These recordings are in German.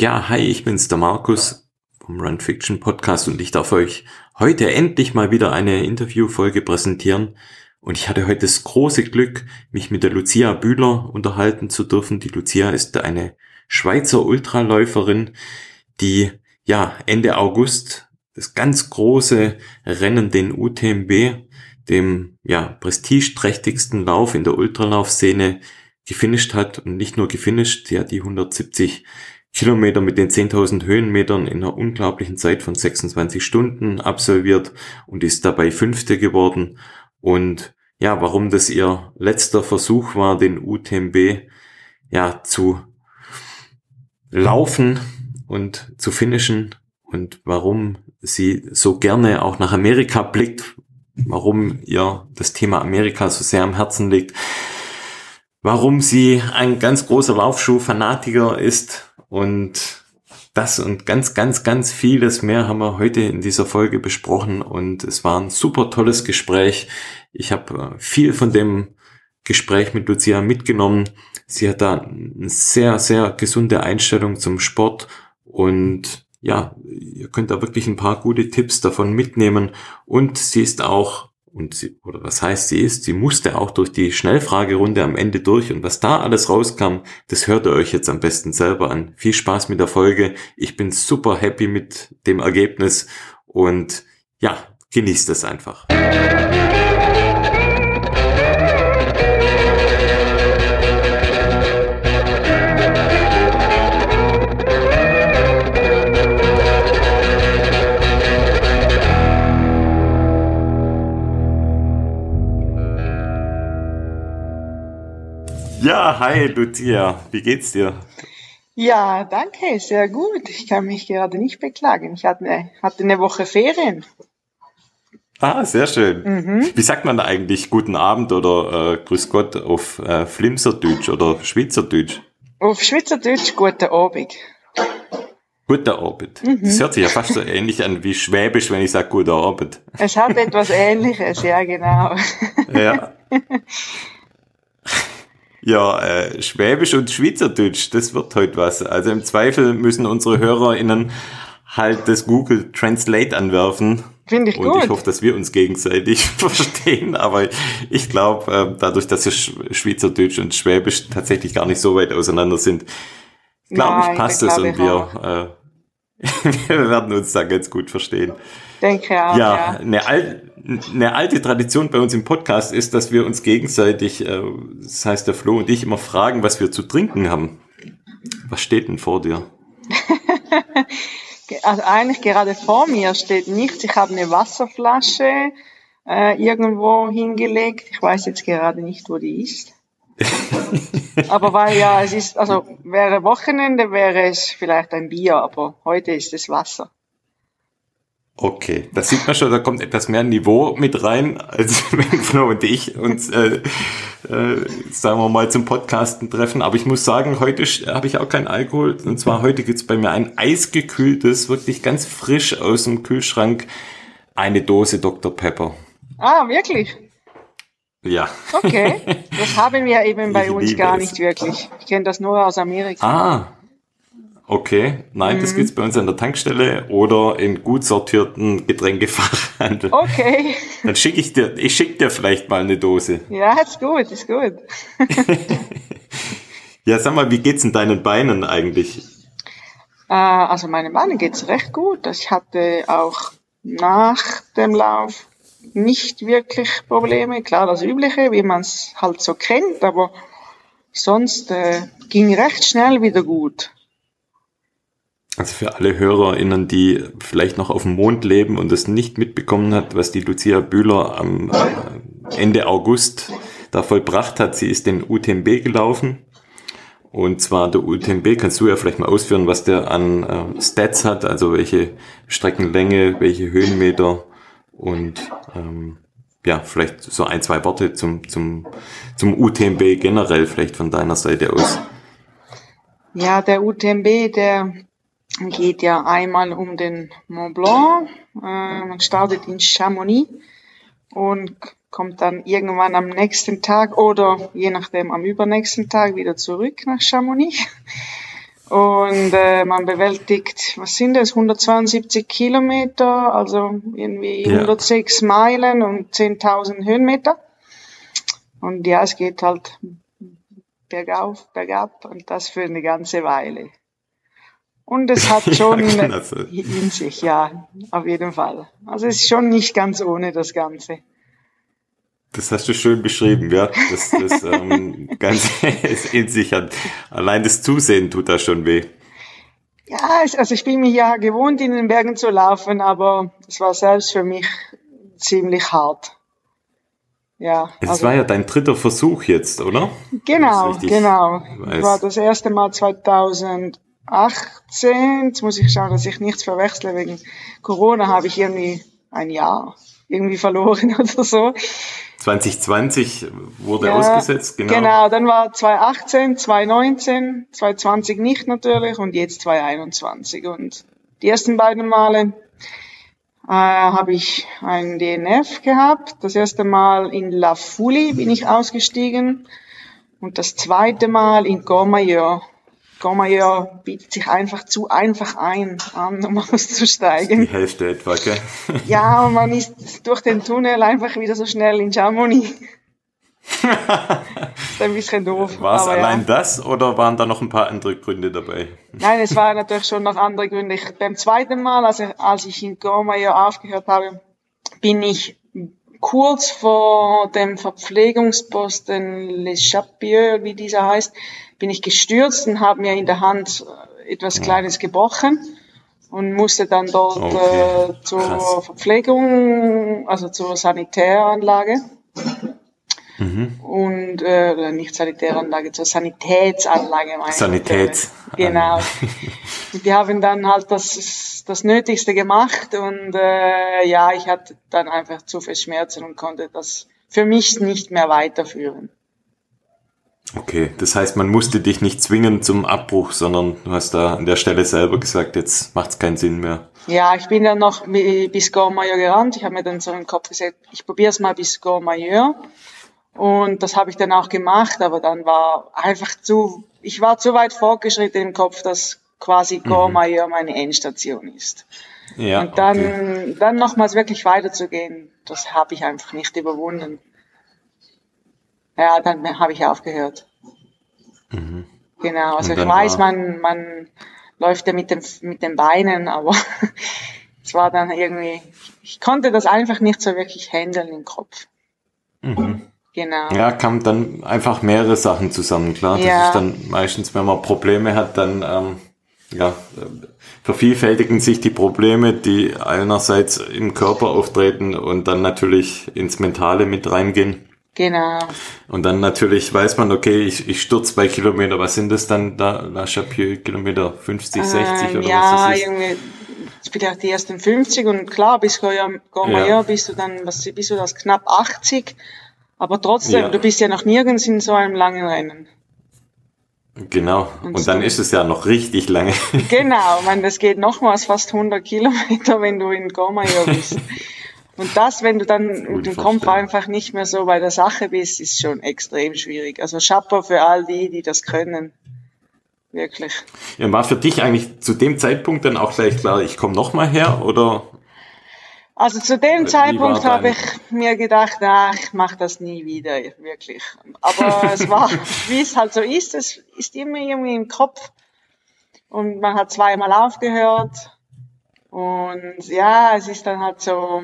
Ja, hi, ich bin's, der Markus vom Run Fiction Podcast und ich darf euch heute endlich mal wieder eine Interviewfolge präsentieren. Und ich hatte heute das große Glück, mich mit der Lucia Bühler unterhalten zu dürfen. Die Lucia ist eine Schweizer Ultraläuferin, die ja Ende August das ganz große Rennen, den UTMB, dem ja prestigeträchtigsten Lauf in der Ultralaufszene gefinisht hat und nicht nur gefinisht, sie hat die 170 Kilometer mit den 10.000 Höhenmetern in einer unglaublichen Zeit von 26 Stunden absolviert und ist dabei Fünfte geworden. Und ja, warum das ihr letzter Versuch war, den UTMB ja zu laufen und zu finishen und warum sie so gerne auch nach Amerika blickt, warum ihr das Thema Amerika so sehr am Herzen liegt, warum sie ein ganz großer Laufschuh-Fanatiker ist und das und ganz, ganz, ganz vieles mehr haben wir heute in dieser Folge besprochen und es war ein super tolles Gespräch. Ich habe äh, viel von dem Gespräch mit Lucia mitgenommen. Sie hat da eine sehr, sehr gesunde Einstellung zum Sport und ja, ihr könnt da wirklich ein paar gute Tipps davon mitnehmen und sie ist auch und sie, oder was heißt sie ist, sie musste auch durch die Schnellfragerunde am Ende durch und was da alles rauskam, das hört ihr euch jetzt am besten selber an. Viel Spaß mit der Folge. Ich bin super happy mit dem Ergebnis und ja, genießt es einfach. Ja, hi Lucia, wie geht's dir? Ja, danke, sehr gut. Ich kann mich gerade nicht beklagen. Ich hatte eine, hatte eine Woche Ferien. Ah, sehr schön. Mhm. Wie sagt man da eigentlich guten Abend oder äh, Grüß Gott auf äh, Flimserdeutsch oder Schweizerdeutsch? Auf Schweizerdeutsch guten Abend. Guten Abend. Mhm. Das hört sich ja fast so ähnlich an wie Schwäbisch, wenn ich sage guten Abend. Es hat etwas Ähnliches, ja genau. Ja. Ja, äh, Schwäbisch und Schweizerdeutsch, das wird heute was. Also im Zweifel müssen unsere HörerInnen halt das Google Translate anwerfen. Finde ich und gut. Und ich hoffe, dass wir uns gegenseitig verstehen. Aber ich glaube, äh, dadurch, dass Schweizerdeutsch und Schwäbisch tatsächlich gar nicht so weit auseinander sind, glaube ich, passt es und wir, äh, wir werden uns da ganz gut verstehen. Denke auch, ja. ja. Eine, al eine alte Tradition bei uns im Podcast ist, dass wir uns gegenseitig, äh, das heißt der Flo und ich, immer fragen, was wir zu trinken haben. Was steht denn vor dir? also eigentlich gerade vor mir steht nichts. Ich habe eine Wasserflasche äh, irgendwo hingelegt. Ich weiß jetzt gerade nicht, wo die ist. aber weil ja, es ist, also wäre Wochenende, wäre es vielleicht ein Bier, aber heute ist es Wasser. Okay, das sieht man schon, da kommt etwas mehr Niveau mit rein, als wenn Flo und ich uns, äh, äh, sagen wir mal, zum Podcasten treffen. Aber ich muss sagen, heute habe ich auch keinen Alkohol. Und zwar heute gibt's bei mir ein eisgekühltes, wirklich ganz frisch aus dem Kühlschrank, eine Dose Dr. Pepper. Ah, wirklich? Ja. Okay, das haben wir eben bei ich uns gar es. nicht wirklich. Ich kenne das nur aus Amerika. Ah, Okay, nein, mhm. das gibt's bei uns an der Tankstelle oder in gut sortierten Getränkefachhandel. Okay. Dann schicke ich dir, ich schicke dir vielleicht mal eine Dose. Ja, ist gut, ist gut. ja, sag mal, wie geht's in deinen Beinen eigentlich? Äh, also meine Beine geht's recht gut. Ich hatte auch nach dem Lauf nicht wirklich Probleme. Klar, das Übliche, wie man es halt so kennt, aber sonst äh, ging recht schnell wieder gut. Also für alle HörerInnen, die vielleicht noch auf dem Mond leben und es nicht mitbekommen hat, was die Lucia Bühler am äh, Ende August da vollbracht hat, sie ist den UTMB gelaufen. Und zwar der UTMB, kannst du ja vielleicht mal ausführen, was der an äh, Stats hat, also welche Streckenlänge, welche Höhenmeter und ähm, ja, vielleicht so ein, zwei Worte zum, zum, zum UTMB generell vielleicht von deiner Seite aus. Ja, der UTMB, der geht ja einmal um den Mont Blanc. Äh, man startet in Chamonix und kommt dann irgendwann am nächsten Tag oder je nachdem am übernächsten Tag wieder zurück nach Chamonix. Und äh, man bewältigt, was sind das, 172 Kilometer, also irgendwie Ja. 106 Meilen und 10.000 Höhenmeter. Und ja, es geht halt bergauf, bergab und das für eine ganze Weile. Und es hat Ja, schon das sein. in sich, ja, auf jeden Fall. Also es ist schon nicht ganz ohne das Ganze. Das hast du schön beschrieben, ja. Das, das ähm, Ganze ist in sich. Allein das Zusehen tut da schon weh. Ja, also ich bin mir ja gewohnt, in den Bergen zu laufen, aber es war selbst für mich ziemlich hart. Ja, Es also, war ja dein dritter Versuch jetzt, oder? genau, genau. weiß. War das erste Mal 2018. Jetzt muss ich schauen, dass ich nichts verwechsle. Wegen Corona habe ich irgendwie ein Jahr irgendwie verloren oder so. 2020 wurde Ja, ausgesetzt, genau. Genau, dann war 2018, 2019, 2020 nicht natürlich und jetzt 2021. Und die ersten beiden Male äh, habe ich ein DNF gehabt. Das erste Mal in La Fouli bin ich ausgestiegen und das zweite Mal in Courmayeur. Courmayeur bietet sich einfach zu einfach ein, an, um Die auszusteigen. Hälfte etwa, gell? Ja, und man ist durch den Tunnel einfach wieder so schnell in Chamonix. ist ein bisschen doof. War es allein ja. das oder waren da noch ein paar andere Gründe dabei? Nein, es waren natürlich schon noch andere Gründe. Ich, beim zweiten Mal, als ich, als ich in Gormayer aufgehört habe, bin ich kurz vor dem Verpflegungsposten Les Chapieux, wie dieser heißt, bin ich gestürzt und habe mir in der Hand äh, etwas Kleines gebrochen und musste dann dort Okay, äh, zur krass. Verpflegung, also zur Sanitäranlage Mhm. und äh, nicht Sanitäranlage, zur Sanitätsanlage meine ich Sanität. natürlich. Genau. Die haben dann halt das, das Nötigste gemacht und äh, ja, ich hatte dann einfach zu viel Schmerzen und konnte das für mich nicht mehr weiterführen. Okay, das heißt, man musste dich nicht zwingen zum Abbruch, sondern du hast da an der Stelle selber gesagt, jetzt macht es keinen Sinn mehr. Ja, ich bin dann noch bi- bis Gormayeur gerannt. Ich habe mir dann so im Kopf gesagt, ich probiere es mal bis Gormayeur. Und das habe ich dann auch gemacht, aber dann war einfach zu, ich war zu weit fortgeschritten im Kopf, dass quasi Gormayeur meine Endstation ist. Ja, Und dann, okay. dann nochmals wirklich weiterzugehen, das habe ich einfach nicht überwunden. Ja, dann habe ich aufgehört. Genau, also Mhm. Ich weiß, man, man läuft ja mit, dem, mit den Beinen, aber es war dann irgendwie, ich konnte das einfach nicht so wirklich handeln im Kopf. Genau. Ja, kamen dann einfach mehrere Sachen zusammen, klar. Das Ja. ist dann meistens, wenn man Probleme hat, dann ähm, ja, äh, vervielfältigen sich die Probleme, die einerseits im Körper auftreten und dann natürlich ins Mentale mit reingehen. Genau. Und dann natürlich weiß man, okay, ich, ich stürze bei Kilometer, was sind das dann da, La Chapieux, Kilometer 50, 60 Ähm, oder ja, was das ist? irgendwie vielleicht die ersten 50 und klar, bis Gormayeur Ja. bist du dann, was bist du das, knapp 80. Aber trotzdem, Ja. du bist ja noch nirgends in so einem langen Rennen. Genau. Und dann so- ist es ja noch richtig lange. Genau, ich meine, das geht nochmals fast 100 Kilometer, wenn du in Gormayeur bist. Und das, wenn du dann mit dem Kopf einfach nicht mehr so bei der Sache bist, ist schon extrem schwierig. Also Chapeau für all die, die das können. Wirklich. Ja, war für dich eigentlich zu dem Zeitpunkt dann auch gleich klar, ich komme nochmal her oder Also zu dem Zeitpunkt habe ich mir gedacht, ach, ich mache das nie wieder, wirklich. Aber es war, wie es halt so ist, es ist immer irgendwie im Kopf. Und man hat zweimal aufgehört. Und ja, es ist dann halt so,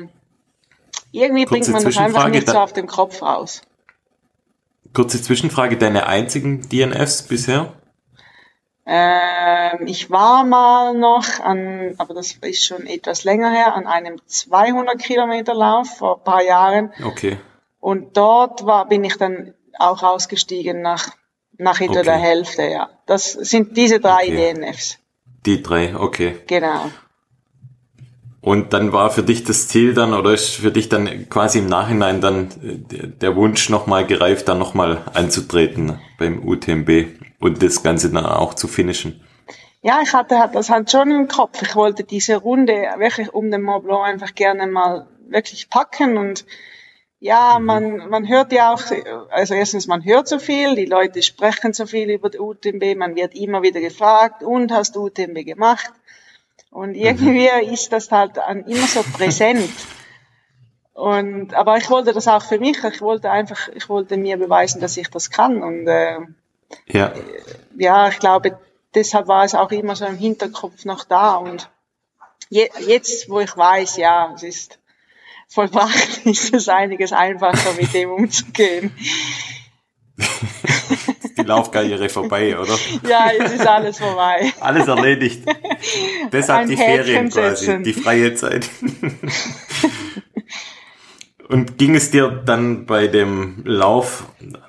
irgendwie Kurze bringt man das einfach nicht so auf dem Kopf raus. kurze Zwischenfrage, deine einzigen DNFs bisher? Ähm, ich war mal noch an, aber das ist schon etwas länger her, an einem 200 Kilometer Lauf vor ein paar Jahren. Okay. Und dort war, bin ich dann auch ausgestiegen nach, nach etwa Okay. der Hälfte, ja. Das sind diese drei Okay. DNFs. Die drei, okay. Genau. Und dann war für dich das Ziel dann, oder ist für dich dann quasi im Nachhinein dann äh, der- Wunsch nochmal gereift, dann nochmal anzutreten beim UTMB und das Ganze dann auch zu finishen? Ja, ich hatte halt das halt schon im Kopf. Ich wollte diese Runde wirklich um den Mont Blanc einfach gerne mal wirklich packen und ja, mhm. man, man hört ja auch, also erstens, man hört so viel, die Leute sprechen so viel über die UTMB, man wird immer wieder gefragt, und hast du UTMB gemacht? Und irgendwie mhm. ist das halt immer so präsent. Und, aber ich wollte das auch für mich, ich wollte einfach, ich wollte mir beweisen, dass ich das kann. Und äh, ja. ja, ich glaube, deshalb war es auch immer so im Hinterkopf noch da. Und je, jetzt, wo ich weiß, ja, es ist vollbracht, ist es einiges einfacher, mit dem umzugehen. die Laufkarriere vorbei, oder? Ja, jetzt ist alles vorbei. Alles erledigt. Deshalb Ein die Ferien quasi, die freie Zeit. Und ging es dir dann bei dem Lauf,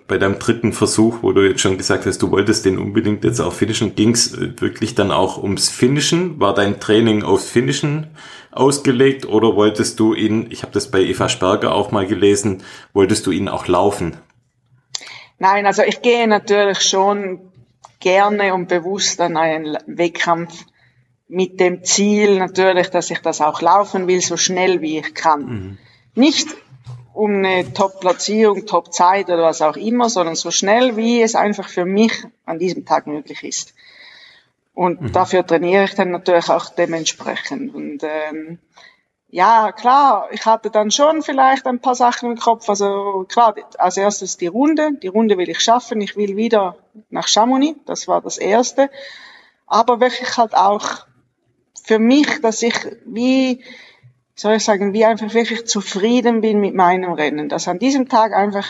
bei deinem dritten Versuch, wo du jetzt schon gesagt hast, du wolltest den unbedingt jetzt auch finishen, ging es wirklich dann auch ums Finishen? War dein Training aufs Finishen ausgelegt oder wolltest du ihn, ich habe das bei Eva Sperger auch mal gelesen, wolltest du ihn auch laufen? Nein, also ich gehe natürlich schon gerne und bewusst an einen Wettkampf mit dem Ziel natürlich, dass ich das auch laufen will, so schnell wie ich kann. Mhm. Nicht um eine Top-Platzierung, Top-Zeit oder was auch immer, sondern so schnell, wie es einfach für mich an diesem Tag möglich ist. Und mhm. dafür trainiere ich dann natürlich auch dementsprechend. Und ähm, ja, klar, ich hatte dann schon vielleicht ein paar Sachen im Kopf. Also klar, als erstes die Runde. Die Runde will ich schaffen. Ich will wieder nach Chamonix. Das war das Erste. Aber wirklich halt auch für mich, dass ich wie soll ich sagen, wie einfach wirklich zufrieden bin mit meinem Rennen. Dass an diesem Tag einfach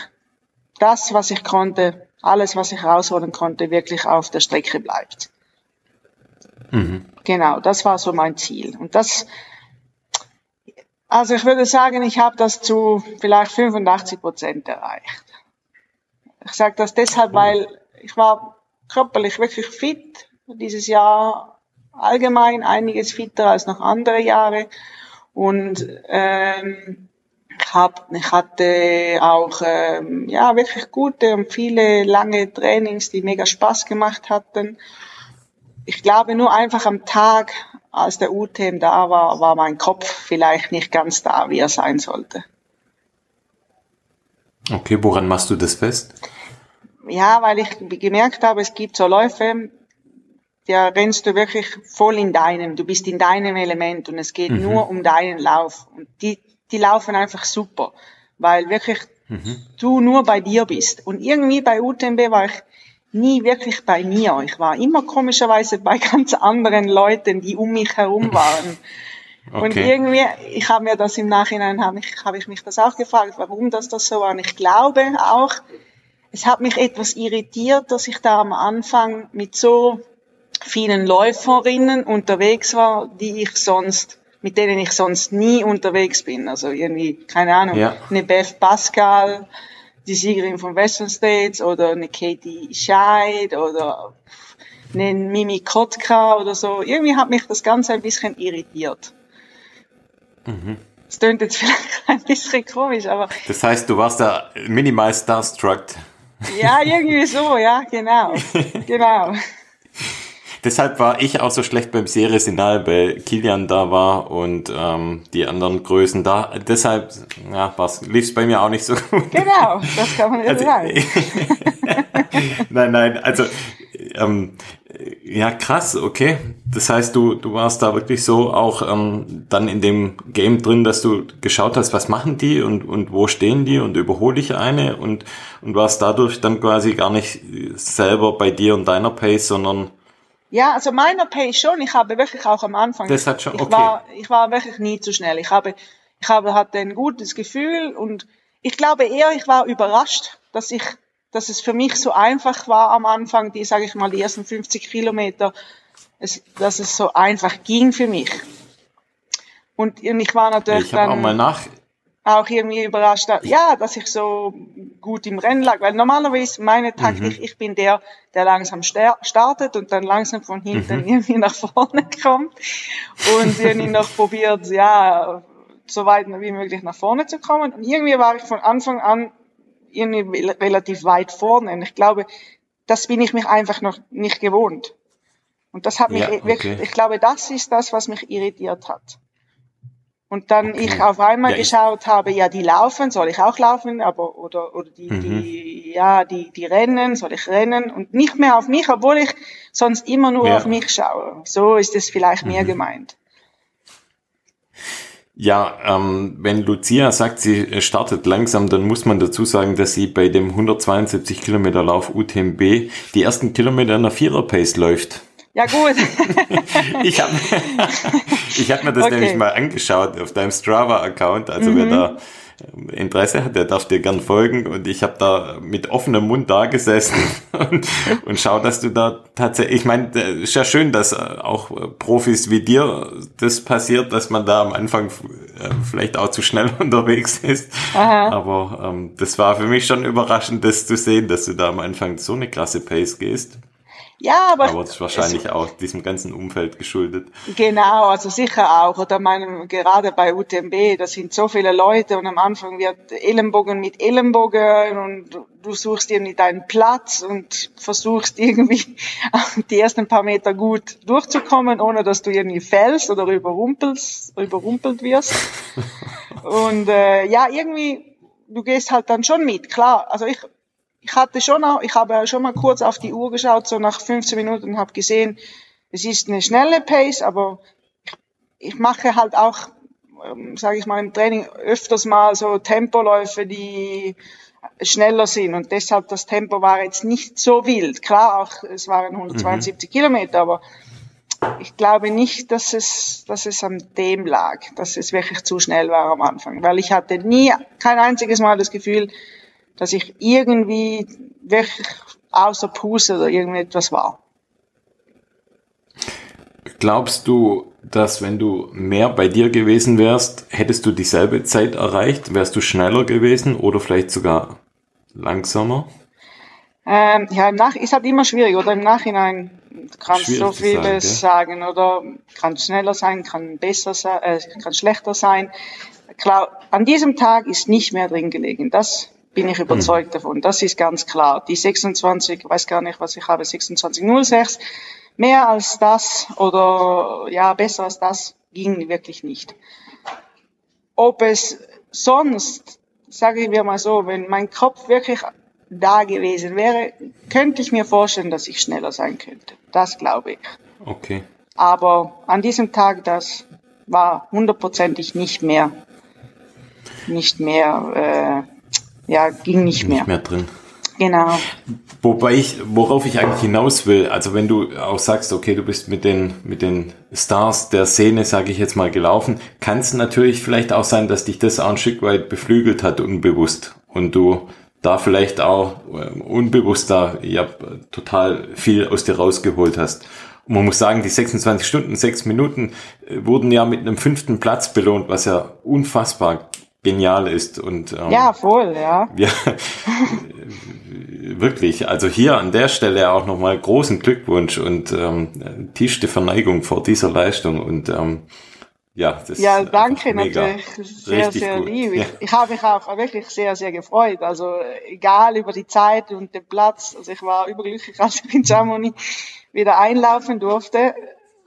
das, was ich konnte, alles, was ich rausholen konnte, wirklich auf der Strecke bleibt. Mhm. Genau, das war so mein Ziel. Und das, also ich würde sagen, ich habe das zu vielleicht 85 Prozent erreicht. Ich sage das deshalb, weil ich war körperlich wirklich fit dieses Jahr allgemein einiges fitter als noch andere Jahre und ähm, ich, hab, ich hatte auch ähm, ja wirklich gute und viele lange Trainings, die mega Spaß gemacht hatten. Ich glaube nur einfach am Tag, als der UTM da war, war mein Kopf vielleicht nicht ganz da, wie er sein sollte. Okay, woran machst du das fest? Ja, weil ich gemerkt habe, es gibt so Läufe, da rennst du wirklich voll in deinem, du bist in deinem Element und es geht mhm. nur um deinen Lauf. Und die, die laufen einfach super, weil wirklich mhm. du nur bei dir bist. Und irgendwie bei UTMB war ich nie wirklich bei mir. Ich war immer komischerweise bei ganz anderen Leuten, die um mich herum waren. Okay. Und irgendwie, ich habe mir das im Nachhinein, habe ich, hab ich mich das auch gefragt, warum das das so war. Und ich glaube auch, es hat mich etwas irritiert, dass ich da am Anfang mit so vielen Läuferinnen unterwegs war, die ich sonst, mit denen ich sonst nie unterwegs bin. Also irgendwie, keine Ahnung, ja. eine Beth Pascal, die Siegerin von Western States oder eine Katie Scheid oder eine Mimi Kotka oder so. Irgendwie hat mich das Ganze ein bisschen irritiert. Mhm. Das klingt jetzt vielleicht ein bisschen komisch, aber. Das heißt, du warst da minimal starstruck. Ja, irgendwie so, ja, genau. genau. Deshalb war ich auch so schlecht beim Serie-Signal, weil Kilian da war und ähm, die anderen Größen da. Deshalb ja, lief es bei mir auch nicht so gut. Genau, das kann man ja also, sagen. nein, nein, also ähm, ja, krass, okay. Das heißt, du, du warst da wirklich so auch ähm, dann in dem Game drin, dass du geschaut hast, was machen die und, und wo stehen die und überhole ich eine und, und warst dadurch dann quasi gar nicht selber bei dir und deiner Pace, sondern ja, also meiner Pace schon. Ich habe wirklich auch am Anfang. Das hat schon, okay. Ich war, ich war wirklich nie zu schnell. Ich habe, ich habe, hatte ein gutes Gefühl und ich glaube eher, ich war überrascht, dass ich, dass es für mich so einfach war am Anfang, die, sage ich mal, die ersten 50 Kilometer, es, dass es so einfach ging für mich. Und, und ich war natürlich ich dann. auch mal nach, auch irgendwie überrascht, ja, dass ich so gut im Rennen lag, weil normalerweise meine Taktik, mhm. ich bin der, der langsam startet und dann langsam von hinten mhm. irgendwie nach vorne kommt und irgendwie noch probiert, ja, so weit wie möglich nach vorne zu kommen. Und irgendwie war ich von Anfang an irgendwie relativ weit vorne. Und ich glaube, das bin ich mich einfach noch nicht gewohnt. Und das hat mich ja, okay. wirklich, ich glaube, das ist das, was mich irritiert hat. Und dann okay. ich auf einmal ja, geschaut habe, ja, die laufen, soll ich auch laufen, aber oder oder die mhm. die ja, die die rennen, soll ich rennen und nicht mehr auf mich, obwohl ich sonst immer nur ja. auf mich schaue. So ist es vielleicht mhm. mehr gemeint. Ja, ähm, wenn Lucia sagt, sie startet langsam, dann muss man dazu sagen, dass sie bei dem 172 Kilometer Lauf UTMB die ersten Kilometer in der Vierer-Pace läuft. Ja, gut. ich habe ich hab mir das okay. nämlich mal angeschaut auf deinem Strava-Account. Also mhm. wer da ähm, Interesse hat, der darf dir gern folgen. Und ich habe da mit offenem Mund da gesessen und, und schau, dass du da tatsächlich, ich meine, ist ja schön, dass äh, auch Profis wie dir das passiert, dass man da am Anfang äh, vielleicht auch zu schnell unterwegs ist. Aha. Aber ähm, das war für mich schon überraschend, das zu sehen, dass du da am Anfang so eine klasse Pace gehst. Ja, aber. Aber das ist wahrscheinlich es, auch diesem ganzen Umfeld geschuldet. Genau, also sicher auch. Oder meinem, gerade bei UTMB, da sind so viele Leute und am Anfang wird Ellenbogen mit Ellenbogen und du suchst irgendwie deinen Platz und versuchst irgendwie die ersten paar Meter gut durchzukommen, ohne dass du irgendwie fällst oder überrumpelst, überrumpelt wirst. und äh, ja, irgendwie, du gehst halt dann schon mit, klar. Also ich, ich hatte schon auch, ich habe schon mal kurz auf die Uhr geschaut, so nach 15 Minuten und habe gesehen, es ist eine schnelle Pace, aber ich, ich mache halt auch, ähm, sage ich mal, im Training öfters mal so Tempoläufe, die schneller sind und deshalb das Tempo war jetzt nicht so wild. Klar, auch es waren 172 mhm. Kilometer, aber ich glaube nicht, dass es, dass es an dem lag, dass es wirklich zu schnell war am Anfang, weil ich hatte nie, kein einziges Mal das Gefühl, dass ich irgendwie wirklich außer Puste oder irgendetwas war. Glaubst du, dass wenn du mehr bei dir gewesen wärst, hättest du dieselbe Zeit erreicht? Wärst du schneller gewesen oder vielleicht sogar langsamer? Ähm, ja, im Nach ist halt immer schwierig, oder im Nachhinein kannst du so vieles sagen, ja. sagen, oder kann schneller sein, kann besser sein, äh, kann schlechter sein. Klar, an diesem Tag ist nicht mehr drin gelegen. Das bin ich überzeugt mhm. davon. Das ist ganz klar. Die 26, weiß gar nicht, was ich habe, 2606, mehr als das oder ja, besser als das ging wirklich nicht. Ob es sonst, sage ich mal so, wenn mein Kopf wirklich da gewesen wäre, könnte ich mir vorstellen, dass ich schneller sein könnte. Das glaube ich. Okay. Aber an diesem Tag, das war hundertprozentig nicht mehr, nicht mehr äh, ja, ging nicht mehr. Nicht mehr drin. Genau. Wobei ich, worauf ich eigentlich hinaus will, also wenn du auch sagst, okay, du bist mit den, mit den Stars der Szene, sage ich jetzt mal, gelaufen, kann es natürlich vielleicht auch sein, dass dich das auch ein Stück weit beflügelt hat, unbewusst. Und du da vielleicht auch äh, unbewusst da ja, total viel aus dir rausgeholt hast. Und man muss sagen, die 26 Stunden, 6 Minuten äh, wurden ja mit einem fünften Platz belohnt, was ja unfassbar genial ist. Und, ähm, ja, voll, ja. ja wirklich, also hier an der Stelle auch nochmal großen Glückwunsch und ähm, tiefste Verneigung vor dieser Leistung und ähm, ja, das ja, danke natürlich. Sehr, sehr gut. lieb. Ja. Ich, ich habe mich auch wirklich sehr, sehr gefreut. Also egal über die Zeit und den Platz. Also ich war überglücklich, als ich in Chamonix wieder einlaufen durfte.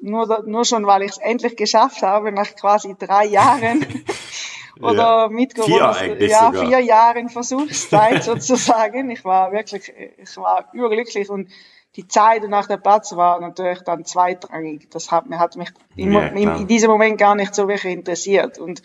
Nur, nur schon, weil ich es endlich geschafft habe, nach quasi drei Jahren. oder ja. mitgewonnen. Vier ja, sogar. vier Jahre Versuchszeit sozusagen. Ich war wirklich, ich war überglücklich und die Zeit nach der Platz war natürlich dann zweitrangig. Das hat, hat mich in, ja, in, in, diesem Moment gar nicht so wirklich interessiert. Und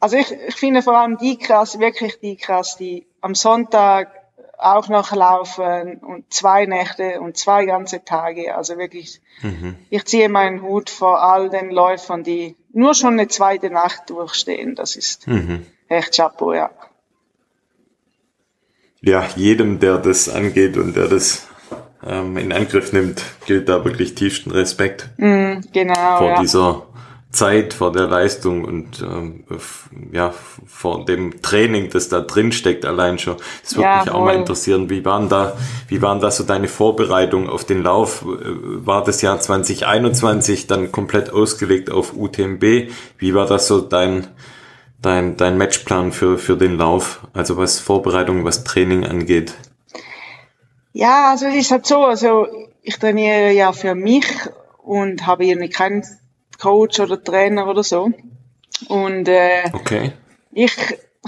also ich, ich finde vor allem die krass, wirklich die krass, die am Sonntag auch noch laufen und zwei Nächte und zwei ganze Tage. Also wirklich, mhm. ich ziehe meinen Hut vor all den Läufern, die nur schon eine zweite Nacht durchstehen. Das ist mhm. echt Chapeau, ja. Ja, jedem, der das angeht und der das ähm, in Angriff nimmt, gilt da wirklich tiefsten Respekt mm, genau, vor ja. dieser Zeit, vor der Leistung und ähm, ja, vor dem Training, das da drin steckt allein schon. Das würde ja, mich auch mal interessieren. Wie waren da, wie waren da so deine Vorbereitungen auf den Lauf? War das Jahr 2021 dann komplett ausgelegt auf UTMB? Wie war das so dein, dein, dein Matchplan für, für den Lauf? Also was Vorbereitung, was Training angeht? Ja, also es ist halt so, also ich trainiere ja für mich und habe irgendwie keinen Coach oder Trainer oder so. Und äh, okay. ich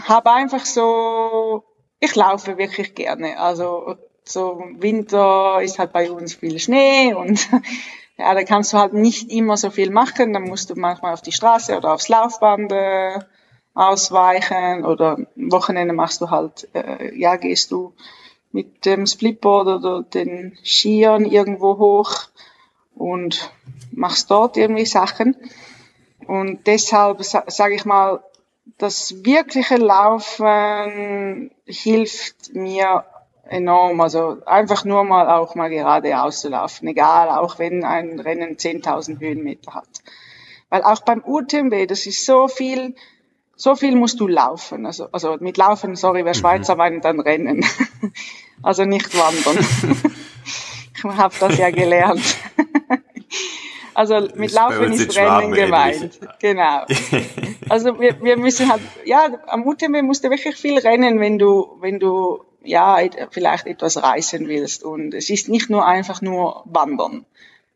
habe einfach so, ich laufe wirklich gerne. Also so Winter ist halt bei uns viel Schnee und ja, da kannst du halt nicht immer so viel machen. Dann musst du manchmal auf die Straße oder aufs Laufband äh, ausweichen oder am Wochenende machst du halt, äh, ja, gehst du mit dem Splitboard oder den Skiern irgendwo hoch und machst dort irgendwie Sachen. Und deshalb sage ich mal, das wirkliche Laufen hilft mir enorm. Also einfach nur mal auch mal geradeaus zu laufen, egal, auch wenn ein Rennen 10.000 Höhenmeter hat. Weil auch beim UTMB, das ist so viel, so viel musst du laufen. Also, also mit Laufen, sorry, wer mhm. Schweizer meint dann Rennen. also nicht wandern. ich habe das ja gelernt. Also mit Laufen ist Rennen gemeint. Genau. Also wir, wir müssen halt, ja, am UTMB musst du wirklich viel rennen, wenn du, wenn du ja, vielleicht etwas reisen willst. Und es ist nicht nur einfach nur Wandern,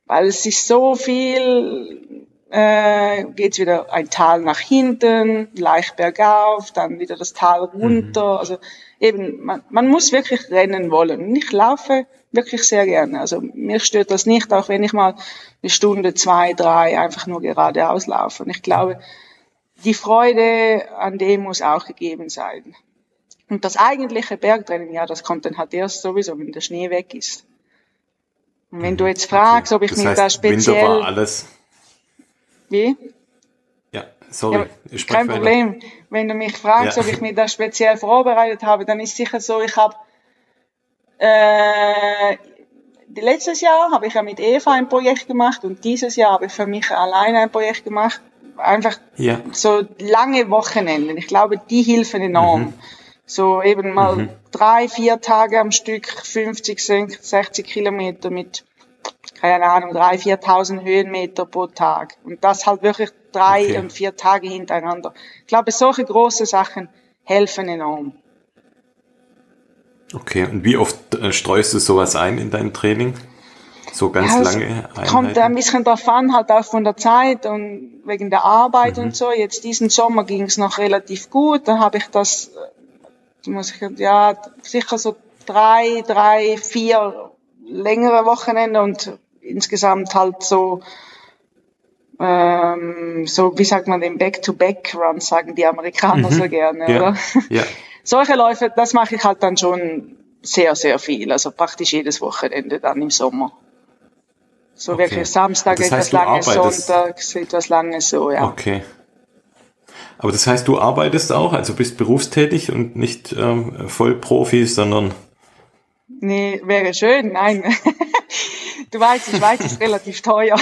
weil es ist so viel, äh, geht's wieder ein Tal nach hinten, leicht bergauf, dann wieder das Tal runter. Mhm. Also eben, man, man muss wirklich rennen wollen. Und ich laufe wirklich sehr gerne. Also mir stört das nicht, auch wenn ich mal eine Stunde, zwei, drei einfach nur geradeaus laufe. Und ich glaube, die Freude an dem muss auch gegeben sein. Und das eigentliche Bergtraining, ja, das kommt dann halt erst sowieso, wenn der Schnee weg ist. Und wenn du jetzt fragst, ob ich das mich heißt, da speziell... Winter war alles. Wie? Ja, sorry. Ja, kein Problem. Wenn du mich fragst, ja. ob ich mich da speziell vorbereitet habe, dann ist sicher so, ich habe äh, letztes Jahr habe ich ja mit Eva ein Projekt gemacht und dieses Jahr habe ich für mich alleine ein Projekt gemacht. Einfach ja. so lange Wochenenden. Ich glaube, die helfen enorm. Mhm. So eben mal mhm. drei, vier Tage am Stück, 50, 60 Kilometer mit, keine Ahnung, drei, 4.000 Höhenmeter pro Tag. Und das halt wirklich drei okay. und vier Tage hintereinander. Ich glaube, solche große Sachen helfen enorm. Okay, und wie oft äh, streust du sowas ein in dein Training? So ganz ja, lange Einheiten? Kommt ein bisschen davon, halt auch von der Zeit und wegen der Arbeit mhm. und so. Jetzt diesen Sommer ging es noch relativ gut. Dann habe ich das muss ich, ja, sicher so drei, drei, vier längere Wochenende und insgesamt halt so, ähm, so, wie sagt man den Back-to-Back-Run, sagen die Amerikaner mhm. so gerne, ja. oder? Ja. Solche Läufe, das mache ich halt dann schon sehr, sehr viel, also praktisch jedes Wochenende dann im Sommer. So okay. wirklich Samstag das heißt, etwas langes, Sonntag etwas langes, so, ja. Okay. Aber das heißt, du arbeitest auch, also bist berufstätig und nicht ähm, Vollprofi, sondern. Nee, wäre schön, nein. du weißt, die Schweiz ist relativ teuer.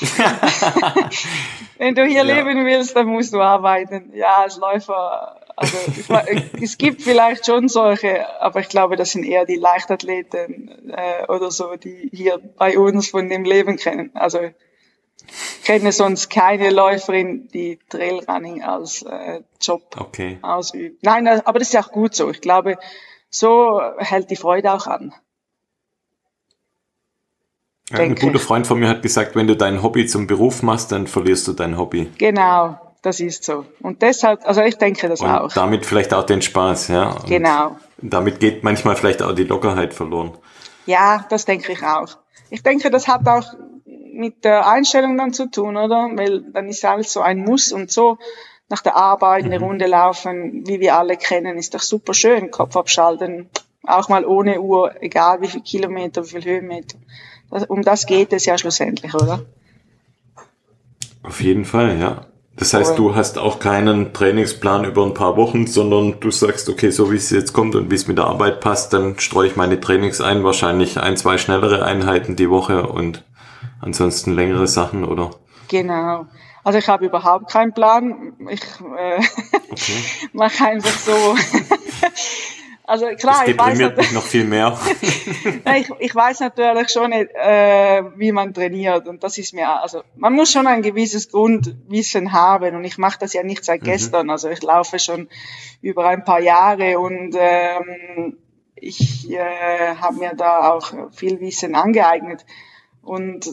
Wenn du hier ja. leben willst, dann musst du arbeiten. Ja, als Läufer. Also es gibt vielleicht schon solche, aber ich glaube, das sind eher die Leichtathleten äh, oder so, die hier bei uns von dem Leben kennen. Also kenne sonst keine Läuferin, die Trailrunning als äh, Job okay. ausübt. Nein, äh, aber das ist auch gut so. Ich glaube, so hält die Freude auch an. Ja, ein guter Freund von mir hat gesagt, wenn du dein Hobby zum Beruf machst, dann verlierst du dein Hobby. Genau, das ist so. Und deshalb, also ich denke das Und auch. Damit vielleicht auch den Spaß, ja. Und genau. Damit geht manchmal vielleicht auch die Lockerheit verloren. Ja, das denke ich auch. Ich denke, das hat auch mit der Einstellung dann zu tun, oder? Weil dann ist alles so ein Muss und so nach der Arbeit eine mhm. Runde laufen, wie wir alle kennen, ist doch super schön. Kopf abschalten, auch mal ohne Uhr, egal wie viel Kilometer, wie viel Höhenmeter. Um das geht es ja schlussendlich, oder? Auf jeden Fall, ja. Das heißt, du hast auch keinen Trainingsplan über ein paar Wochen, sondern du sagst, okay, so wie es jetzt kommt und wie es mit der Arbeit passt, dann streue ich meine Trainings ein, wahrscheinlich ein, zwei schnellere Einheiten die Woche und ansonsten längere Sachen, oder? Genau. Also ich habe überhaupt keinen Plan. Ich äh, okay. mache einfach so. also klar, das ich weiß mich noch viel mehr. ich, ich weiß natürlich schon nicht, äh, wie man trainiert und das ist mir also man muss schon ein gewisses Grundwissen haben und ich mache das ja nicht seit mhm. gestern. Also ich laufe schon über ein paar Jahre und ähm, ich äh, habe mir da auch viel Wissen angeeignet und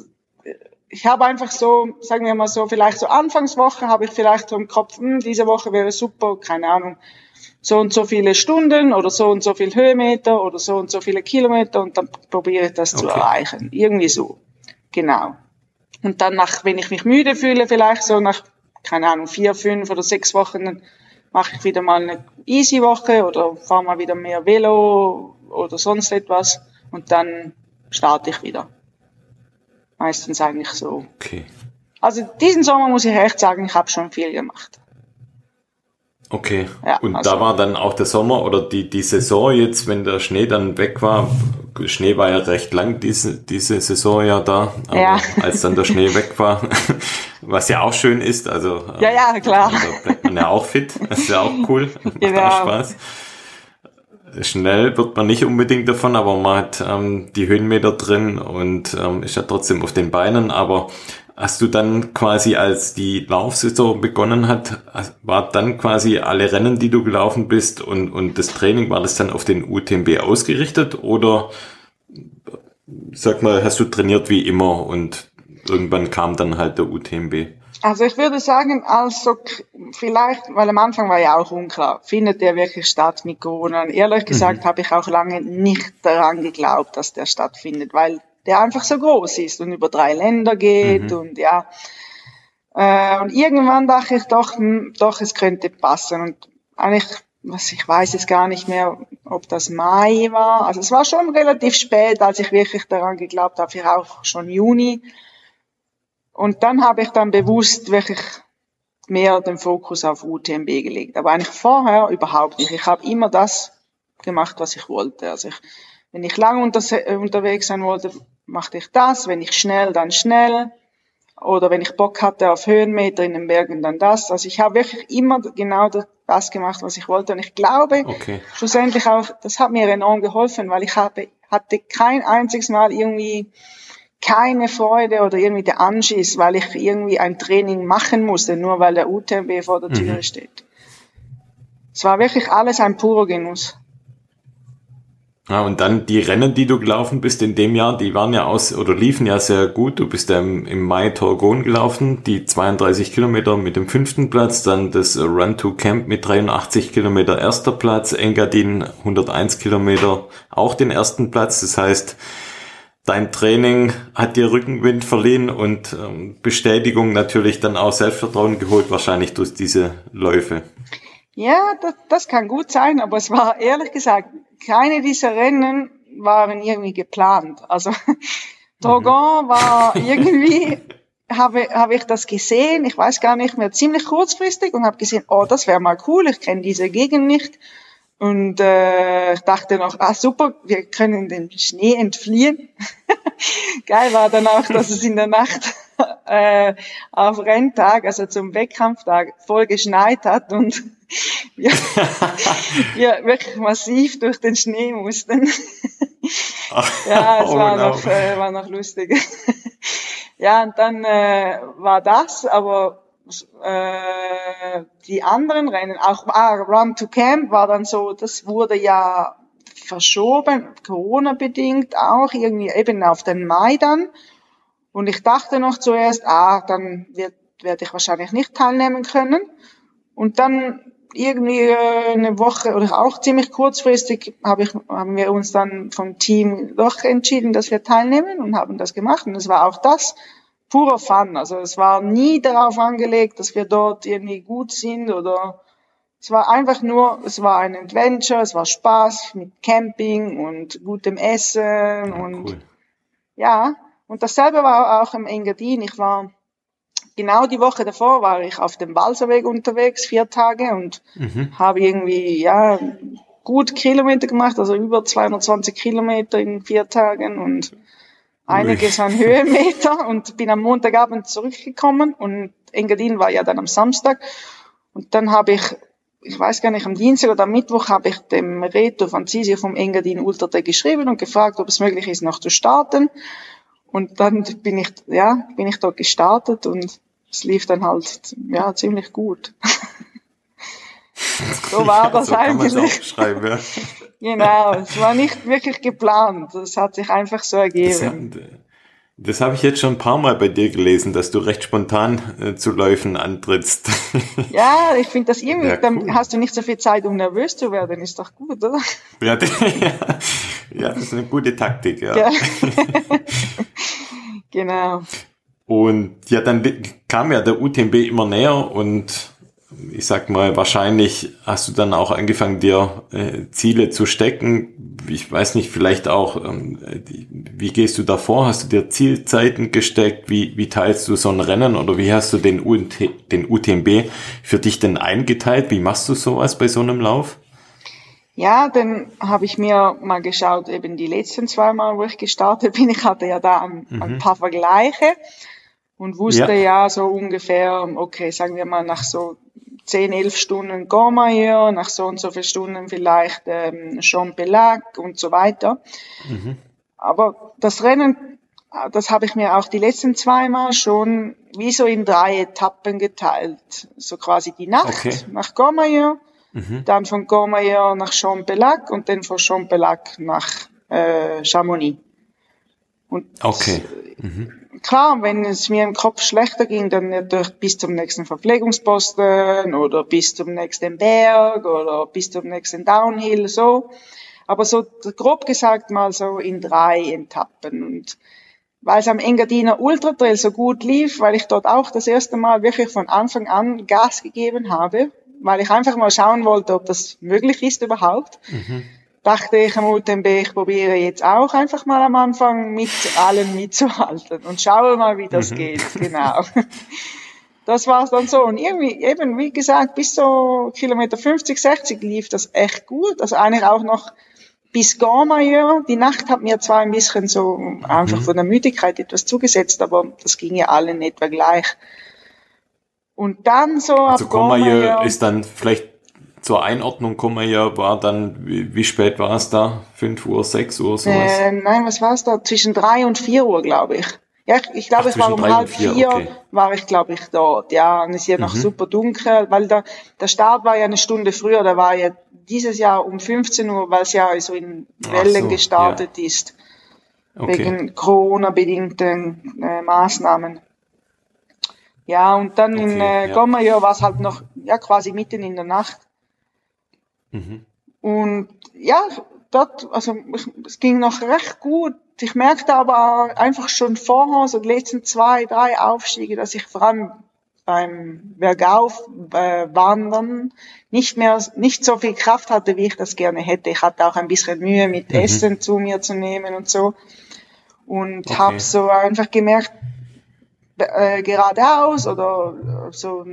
ich habe einfach so, sagen wir mal so, vielleicht so Anfangswoche habe ich vielleicht so im Kopf, hm, diese Woche wäre super, keine Ahnung, so und so viele Stunden oder so und so viel Höhenmeter oder so und so viele Kilometer und dann probiere ich das okay. zu erreichen. Irgendwie so. Genau. Und dann nach, wenn ich mich müde fühle, vielleicht so nach, keine Ahnung, vier, fünf oder sechs Wochen, dann mache ich wieder mal eine easy Woche oder fahre mal wieder mehr Velo oder sonst etwas und dann starte ich wieder. Meistens eigentlich so. Okay. Also diesen Sommer muss ich echt sagen, ich habe schon viel gemacht. Okay. Ja, und also, da war dann auch der Sommer oder die, die Saison jetzt, wenn der Schnee dann weg war. Schnee war ja recht lang diese, diese Saison ja da, aber ja. als dann der Schnee weg war, was ja auch schön ist, also. Ja, ja, klar. Da bleibt man ja auch fit, das ist ja auch cool, macht genau. auch Spaß. Schnell wird man nicht unbedingt davon, aber man hat ähm, die Höhenmeter drin und ähm, ist ja trotzdem auf den Beinen, aber Hast du dann quasi, als die Laufsaison begonnen hat, war dann quasi alle Rennen, die du gelaufen bist und, und das Training, war das dann auf den UTMB ausgerichtet oder sag mal, hast du trainiert wie immer und irgendwann kam dann halt der UTMB? Also ich würde sagen, also vielleicht, weil am Anfang war ja auch unklar, findet der wirklich statt mit Corona? Und ehrlich gesagt mhm. habe ich auch lange nicht daran geglaubt, dass der stattfindet, weil der einfach so groß ist und über drei Länder geht mhm. und ja. Äh, und irgendwann dachte ich doch, hm, doch, es könnte passen. Und eigentlich, was ich weiß jetzt gar nicht mehr, ob das Mai war. Also es war schon relativ spät, als ich wirklich daran geglaubt habe, vielleicht auch schon Juni. Und dann habe ich dann bewusst wirklich mehr den Fokus auf UTMB gelegt. Aber eigentlich vorher überhaupt nicht. Ich habe immer das gemacht, was ich wollte. Also ich, wenn ich lang unter, unterwegs sein wollte, machte ich das, wenn ich schnell, dann schnell. Oder wenn ich Bock hatte auf Höhenmeter in den Bergen, dann das. Also ich habe wirklich immer genau das gemacht, was ich wollte. Und ich glaube, okay. schlussendlich auch, das hat mir enorm geholfen, weil ich habe, hatte kein einziges Mal irgendwie keine Freude oder irgendwie der Anschiss, weil ich irgendwie ein Training machen musste, nur weil der UTMB vor der Tür mhm. steht. Es war wirklich alles ein purer Genuss. Ja, und dann die Rennen, die du gelaufen bist in dem Jahr, die waren ja aus oder liefen ja sehr gut. Du bist ja im, im Mai Torgon gelaufen, die 32 Kilometer mit dem fünften Platz, dann das Run to Camp mit 83 Kilometer erster Platz, Engadin 101 Kilometer auch den ersten Platz. Das heißt, dein Training hat dir Rückenwind verliehen und ähm, Bestätigung natürlich dann auch Selbstvertrauen geholt, wahrscheinlich durch diese Läufe. Ja, das, das kann gut sein, aber es war ehrlich gesagt keine dieser Rennen waren irgendwie geplant. Also Drogon mhm. war irgendwie, habe, habe ich das gesehen, ich weiß gar nicht mehr, ziemlich kurzfristig und habe gesehen, oh, das wäre mal cool, ich kenne diese Gegend nicht. Und äh, ich dachte noch, ah super, wir können den Schnee entfliehen. Geil war dann auch, dass es in der Nacht äh, auf Renntag, also zum Wettkampftag, voll geschneit hat und wir, wir wirklich massiv durch den Schnee mussten. ja, es oh, war, no. noch, äh, war noch lustig. ja, und dann äh, war das, aber äh, die anderen Rennen, auch ah, Run to Camp war dann so, das wurde ja verschoben, Corona-bedingt auch, irgendwie eben auf den Mai dann. Und ich dachte noch zuerst, ah, dann wird, werde ich wahrscheinlich nicht teilnehmen können. Und dann irgendwie äh, eine Woche oder auch ziemlich kurzfristig habe ich, haben wir uns dann vom Team doch entschieden, dass wir teilnehmen und haben das gemacht. Und es war auch das purer Fun. Also es war nie darauf angelegt, dass wir dort irgendwie gut sind oder es war einfach nur, es war ein Adventure, es war Spaß mit Camping und gutem Essen ja, und cool. ja. Und dasselbe war auch im Engadin. Ich war genau die Woche davor war ich auf dem Walserweg unterwegs, vier Tage und mhm. habe irgendwie, ja, gut Kilometer gemacht, also über 220 Kilometer in vier Tagen und einiges an Höhenmeter und bin am Montagabend zurückgekommen und Engadin war ja dann am Samstag und dann habe ich ich weiß gar nicht, am Dienstag oder am Mittwoch habe ich dem Reto Franzisi vom Engadin Ultratec geschrieben und gefragt, ob es möglich ist, noch zu starten. Und dann bin ich, ja, bin ich dort gestartet und es lief dann halt, ja, ziemlich gut. so war ja, das so eigentlich. Ja. genau, es war nicht wirklich geplant. Es hat sich einfach so ergeben. Das habe ich jetzt schon ein paar Mal bei dir gelesen, dass du recht spontan äh, zu Läufen antrittst. Ja, ich finde das irgendwie, ja, cool. dann hast du nicht so viel Zeit, um nervös zu werden, ist doch gut, oder? Ja, ja das ist eine gute Taktik, ja. ja. genau. Und ja, dann kam ja der UTMB immer näher und ich sag mal, wahrscheinlich hast du dann auch angefangen, dir äh, Ziele zu stecken. Ich weiß nicht, vielleicht auch, ähm, wie gehst du davor? Hast du dir Zielzeiten gesteckt? Wie, wie teilst du so ein Rennen oder wie hast du den, UT, den UTMB für dich denn eingeteilt? Wie machst du sowas bei so einem Lauf? Ja, dann habe ich mir mal geschaut, eben die letzten zwei Mal, wo ich gestartet bin. Ich hatte ja da ein, mhm. ein paar Vergleiche und wusste ja. ja so ungefähr, okay, sagen wir mal nach so 10, 11 Stunden Gormayer, nach so und so vielen Stunden vielleicht ähm, Champelag und so weiter. Mhm. Aber das Rennen, das habe ich mir auch die letzten zweimal schon wie so in drei Etappen geteilt. So quasi die Nacht okay. nach Gormayer, mhm. dann von Gormayer nach Champelag und dann von Champelag nach äh, Chamonix. Und okay. Mhm klar, wenn es mir im Kopf schlechter ging, dann natürlich bis zum nächsten Verpflegungsposten oder bis zum nächsten Berg oder bis zum nächsten Downhill, so. Aber so grob gesagt mal so in drei Etappen. Und weil es am Engadiner Ultra Trail so gut lief, weil ich dort auch das erste Mal wirklich von Anfang an Gas gegeben habe, weil ich einfach mal schauen wollte, ob das möglich ist überhaupt. Mhm dachte ich am UTMB, ich probiere jetzt auch einfach mal am Anfang mit allen mitzuhalten und schaue mal, wie das mhm. geht. Genau. Das war's dann so. Und irgendwie, eben, wie gesagt, bis so Kilometer 50, 60 lief das echt gut. Also eigentlich auch noch bis Gormayer. Die Nacht hat mir zwar ein bisschen so einfach mhm. von der Müdigkeit etwas zugesetzt, aber das ging ja allen etwa gleich. Und dann so also Gormayer ist dann vielleicht zur Einordnung ja, war dann, wie, wie spät war es da? 5 Uhr, 6 Uhr, sowas? Äh, nein, was war es da? Zwischen 3 und 4 Uhr, glaube ich. Ja, ich, ich glaube, es war um halb vier, okay. war ich, glaube ich, dort. Ja, und es ist ja noch mhm. super dunkel, weil da, der Start war ja eine Stunde früher, da war ja dieses Jahr um 15 Uhr, weil es ja so in Wellen so, gestartet ja. ist. Okay. Wegen Corona-bedingten äh, Maßnahmen. Ja, und dann okay, in äh, ja. Gommayer war es halt noch, ja, quasi mitten in der Nacht. Mhm. Und ja, dort, also es ging noch recht gut. Ich merkte aber einfach schon vorher, so die letzten zwei, drei Aufstiege, dass ich vor allem beim Bergauf äh, wandern nicht mehr nicht so viel Kraft hatte, wie ich das gerne hätte. Ich hatte auch ein bisschen Mühe mit mhm. Essen zu mir zu nehmen und so und okay. habe so einfach gemerkt äh, geradeaus oder so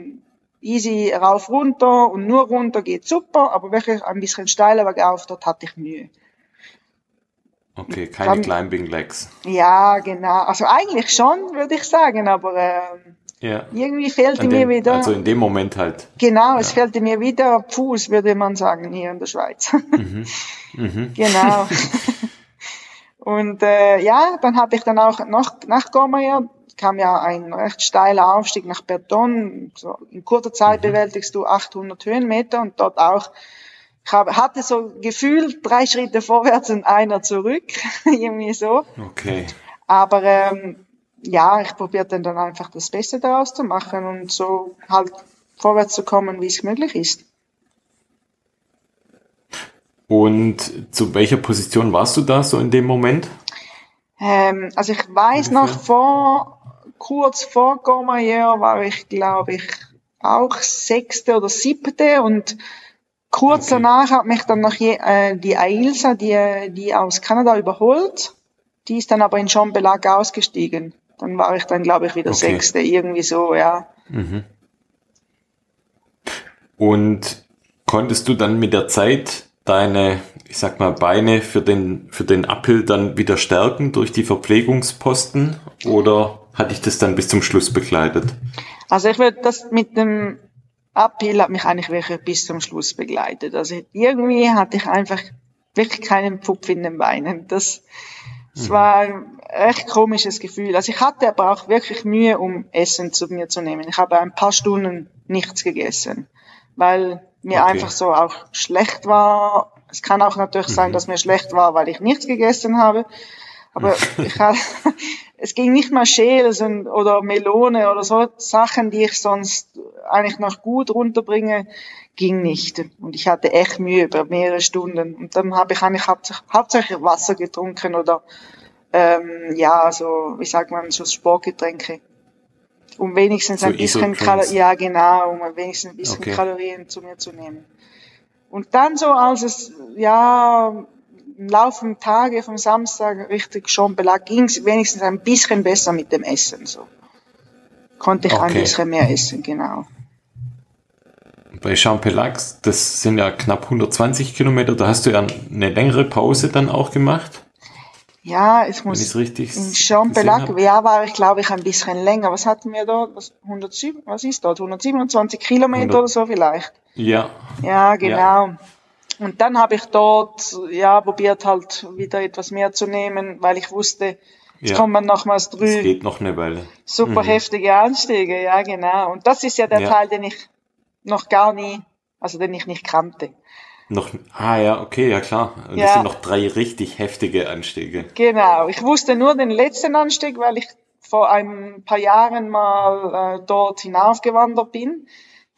easy rauf, runter und nur runter geht super, aber wirklich ein bisschen steiler bergauf, dort hatte ich Mühe. Okay, keine Dann, Climbing Legs. Ja, genau. Also eigentlich schon, würde ich sagen, aber ähm, ja. irgendwie fehlte dem, mir wieder. Also in dem Moment halt. Genau, ja. es fehlte mir wieder Fuß, würde man sagen, hier in der Schweiz. Mhm. Mhm. Genau. Und äh, ja, dann hatte ich dann auch noch nach Gormayer kam ja ein recht steiler Aufstieg nach Berton. So in kurzer Zeit mhm. bewältigst du 800 Höhenmeter und dort auch ich habe, hatte so gefühlt drei Schritte vorwärts und einer zurück, irgendwie so. Okay. Aber ähm, ja, ich probierte dann einfach das Beste daraus zu machen und so halt vorwärts zu kommen, wie es möglich ist. Und zu welcher Position warst du da so in dem Moment? Ähm, also ich weiß noch vor kurz vor Gormayer war ich, glaube ich, auch sechste oder siebte und kurz okay. danach hat mich dann noch je, äh, die Ailsa, die, die aus Kanada überholt. Die ist dann aber in Jean Belag ausgestiegen. Dann war ich dann, glaube ich, wieder okay. sechste, irgendwie so, ja. Mhm. Und konntest du dann mit der Zeit deine, ich sag mal, Beine für den, für den Uphill dann wieder stärken durch die Verpflegungsposten oder hatte ich das dann bis zum Schluss begleitet? Also ich würde das mit dem Uphill hat mich eigentlich wirklich bis zum Schluss begleitet. Also irgendwie hatte ich einfach wirklich keinen Pupf in den Beinen. Das, das mhm. war ein echt komisches Gefühl. Also ich hatte aber auch wirklich Mühe, um Essen zu mir zu nehmen. Ich habe ein paar Stunden nichts gegessen, weil mir okay. einfach so auch schlecht war. Es kann auch natürlich mhm. sein, dass mir schlecht war, weil ich nichts gegessen habe. Aber ich, es ging nicht mal Schäls und, oder Melone oder so Sachen, die ich sonst eigentlich noch gut runterbringe, ging nicht. Und ich hatte echt Mühe über mehrere Stunden. Und dann habe ich eigentlich hauptsächlich, hauptsächlich Wasser getrunken oder ähm, ja, so, wie sagt man, so Sportgetränke. Um wenigstens so ein bisschen Kalorien, ja genau, um wenigstens ein bisschen okay. Kalorien zu mir zu nehmen. Und dann so, als es, ja, im Laufe der Tage vom Samstag richtig schon belag, ging es wenigstens ein bisschen besser mit dem Essen, so. Konnte ich okay. ein bisschen mehr essen, genau. Bei Champelac, das sind ja knapp 120 Kilometer, da hast du ja eine längere Pause dann auch gemacht. Ja, ich muss. Wenn richtig in Champelac, ja, war ich glaube ich ein bisschen länger. Was hatten wir dort? Was, 107, was ist dort? 127 Kilometer 100. oder so vielleicht? Ja. Ja, genau. Ja. Und dann habe ich dort, ja, probiert halt wieder etwas mehr zu nehmen, weil ich wusste, jetzt ja. kommt man nochmals drüber. Es geht noch eine Weile. Super mhm. heftige Anstiege, ja, genau. Und das ist ja der ja. Teil, den ich noch gar nie, also den ich nicht kannte. Noch, ah ja, okay, ja klar. Und ja. das sind noch drei richtig heftige Anstiege. Genau, ich wusste nur den letzten Anstieg, weil ich vor ein paar Jahren mal äh, dort hinaufgewandert bin.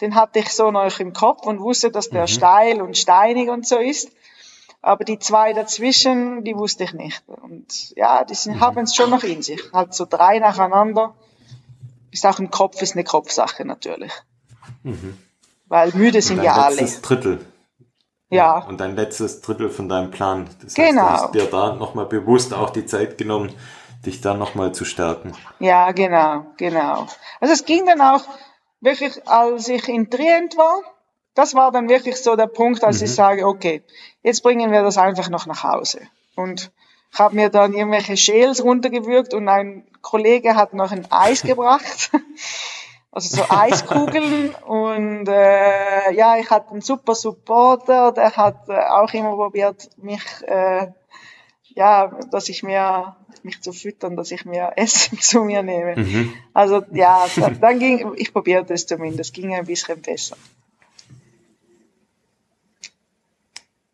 Den hatte ich so noch im Kopf und wusste, dass der mhm. steil und steinig und so ist. Aber die zwei dazwischen, die wusste ich nicht. Und ja, die mhm. haben es schon noch in sich. Halt so drei nacheinander. Ist auch ein Kopf, ist eine Kopfsache natürlich. Mhm. Weil müde sind ja alle. Drittel. Ja. Und dein letztes Drittel von deinem Plan. Das genau. heißt, du hast dir da nochmal bewusst auch die Zeit genommen, dich da nochmal zu stärken. Ja, genau, genau. Also es ging dann auch wirklich, als ich in Trient war, das war dann wirklich so der Punkt, als mhm. ich sage, okay, jetzt bringen wir das einfach noch nach Hause. Und ich habe mir dann irgendwelche Schäls runtergewürgt und ein Kollege hat noch ein Eis gebracht. also so Eiskugeln und äh, ja, ich hatte einen super Supporter, der hat äh, auch immer probiert, mich äh, ja, dass ich mir mich zu füttern, dass ich mir Essen zu mir nehme. Mhm. Also ja, dann, dann ging ich probierte es zumindest, ging ein bisschen besser.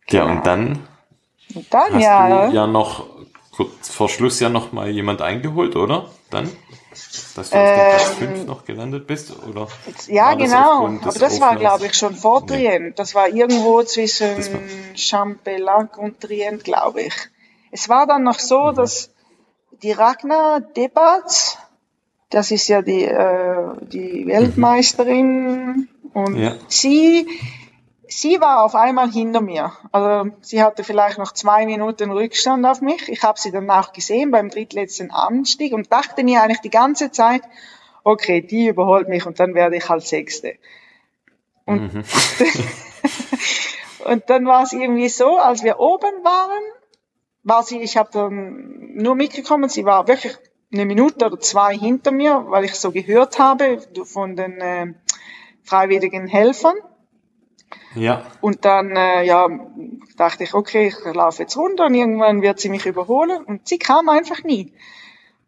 Ja, und dann, und dann hast ja, du ja noch kurz vor Schluss ja noch mal jemand eingeholt, oder? Dann? Dass du ähm, auf Platz 5 noch gelandet bist? Oder ja, genau. Aber das Auflass? war, glaube ich, schon vor Trient. Nee. Das war irgendwo zwischen Champelac und Trient, glaube ich. Es war dann noch so, mhm. dass die Ragnar Debatz, das ist ja die, äh, die Weltmeisterin, mhm. und ja. sie sie war auf einmal hinter mir. Also sie hatte vielleicht noch zwei Minuten Rückstand auf mich. Ich habe sie dann auch gesehen beim drittletzten Anstieg und dachte mir eigentlich die ganze Zeit, okay, die überholt mich und dann werde ich halt Sechste. Und, mhm. und dann war es irgendwie so, als wir oben waren, war sie, ich habe dann nur mitgekommen, sie war wirklich eine Minute oder zwei hinter mir, weil ich so gehört habe von den äh, freiwilligen Helfern. Ja. Und dann äh, ja, dachte ich, okay, ich laufe jetzt runter und irgendwann wird sie mich überholen. Und sie kam einfach nie.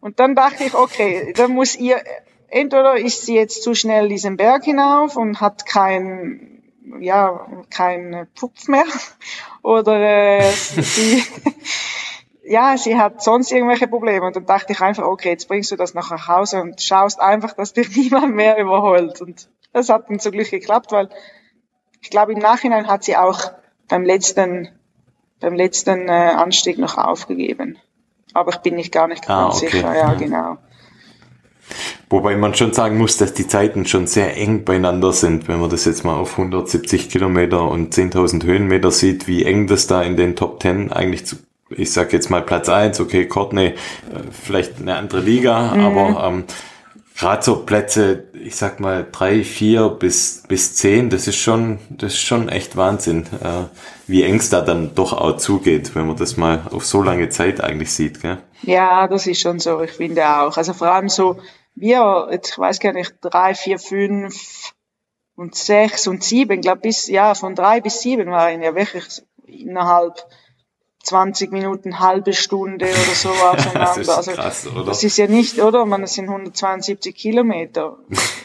Und dann dachte ich, okay, dann muss ihr, entweder ist sie jetzt zu schnell diesen Berg hinauf und hat kein, ja, kein Pupf mehr, oder äh, sie, ja, sie hat sonst irgendwelche Probleme. Und dann dachte ich einfach, okay, jetzt bringst du das nach Hause und schaust einfach, dass dich niemand mehr überholt. Und das hat dann zum Glück geklappt, weil ich glaube, im Nachhinein hat sie auch beim letzten, beim letzten äh, Anstieg noch aufgegeben. Aber ich bin nicht gar nicht ah, ganz okay. sicher. Ja, ja, genau. Wobei man schon sagen muss, dass die Zeiten schon sehr eng beieinander sind, wenn man das jetzt mal auf 170 Kilometer und 10.000 Höhenmeter sieht, wie eng das da in den Top 10 eigentlich zu, ich sag jetzt mal Platz 1, okay, Courtney, äh, vielleicht eine andere Liga, mhm. aber ähm, gerade so Plätze, ich sag mal drei, vier bis bis zehn, das ist schon, das ist schon echt Wahnsinn, äh, wie eng es da dann doch auch zugeht, wenn man das mal auf so lange Zeit eigentlich sieht, gell? Ja, das ist schon so. Ich finde auch. Also vor allem so wir, ich weiß gar nicht, drei, vier, fünf und sechs und sieben, glaube bis ja von drei bis sieben waren ja wirklich innerhalb 20 Minuten, halbe Stunde oder so auseinander. das ist krass, oder? Das ist ja nicht, oder? Man, das sind 172 Kilometer.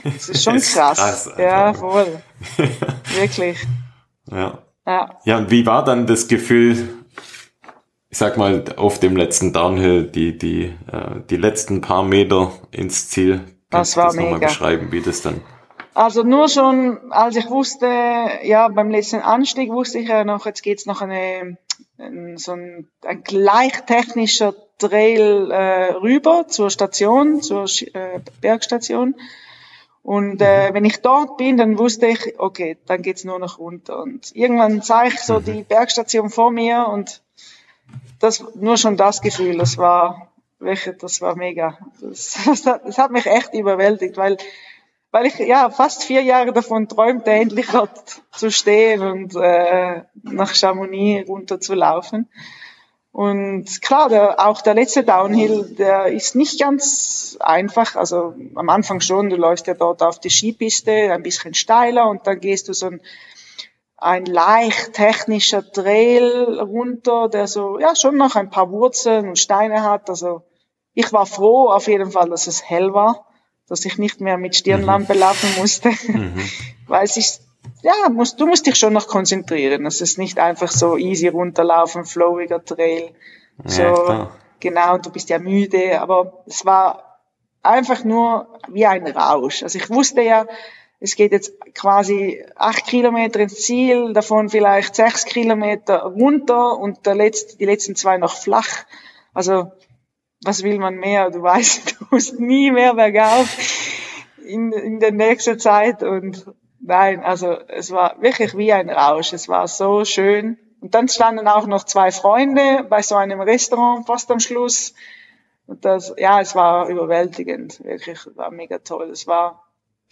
Das ist schon ist krass. krass ja, voll. Wirklich. Ja. ja. Ja, und wie war dann das Gefühl, ich sag mal, auf dem letzten Downhill, die, die, äh, die letzten paar Meter ins Ziel. Kannst das war du das mega. beschreiben, wie das dann? Also nur schon, als ich wusste, ja, beim letzten Anstieg wusste ich ja noch, jetzt geht's noch eine, so ein, ein gleich technischer Trail äh, rüber zur Station, zur äh, Bergstation. Und äh, mhm. wenn ich dort bin, dann wusste ich, okay, dann geht's nur noch runter. Und irgendwann sah ich so mhm. die Bergstation vor mir und das nur schon das Gefühl, das war das war mega. Das, das, hat, das hat mich echt überwältigt, weil weil ich ja fast vier Jahre davon träumte, endlich dort zu stehen und äh, nach Chamonix runter zu laufen. Und klar, der, auch der letzte Downhill, der ist nicht ganz einfach. Also am Anfang schon, du läufst ja dort auf die Skipiste, ein bisschen steiler und dann gehst du so ein, ein leicht technischer Trail runter, der so, ja, schon noch ein paar Wurzeln und Steine hat. Also ich war froh auf jeden Fall, dass es hell war, dass ich nicht mehr mit Stirnlampe mhm. laufen musste, mhm. weil es ist ja, musst, du musst dich schon noch konzentrieren. Es ist nicht einfach so easy runterlaufen, flowiger Trail. So, ja, genau, du bist ja müde, aber es war einfach nur wie ein Rausch. Also ich wusste ja, es geht jetzt quasi acht Kilometer ins Ziel, davon vielleicht sechs Kilometer runter und der letzte, die letzten zwei noch flach. Also, was will man mehr? Du weißt, du musst nie mehr bergauf in, in der nächsten Zeit und Nein, also es war wirklich wie ein Rausch. Es war so schön. Und dann standen auch noch zwei Freunde bei so einem Restaurant fast am Schluss. Und das, ja, es war überwältigend. Wirklich, war mega toll. Es war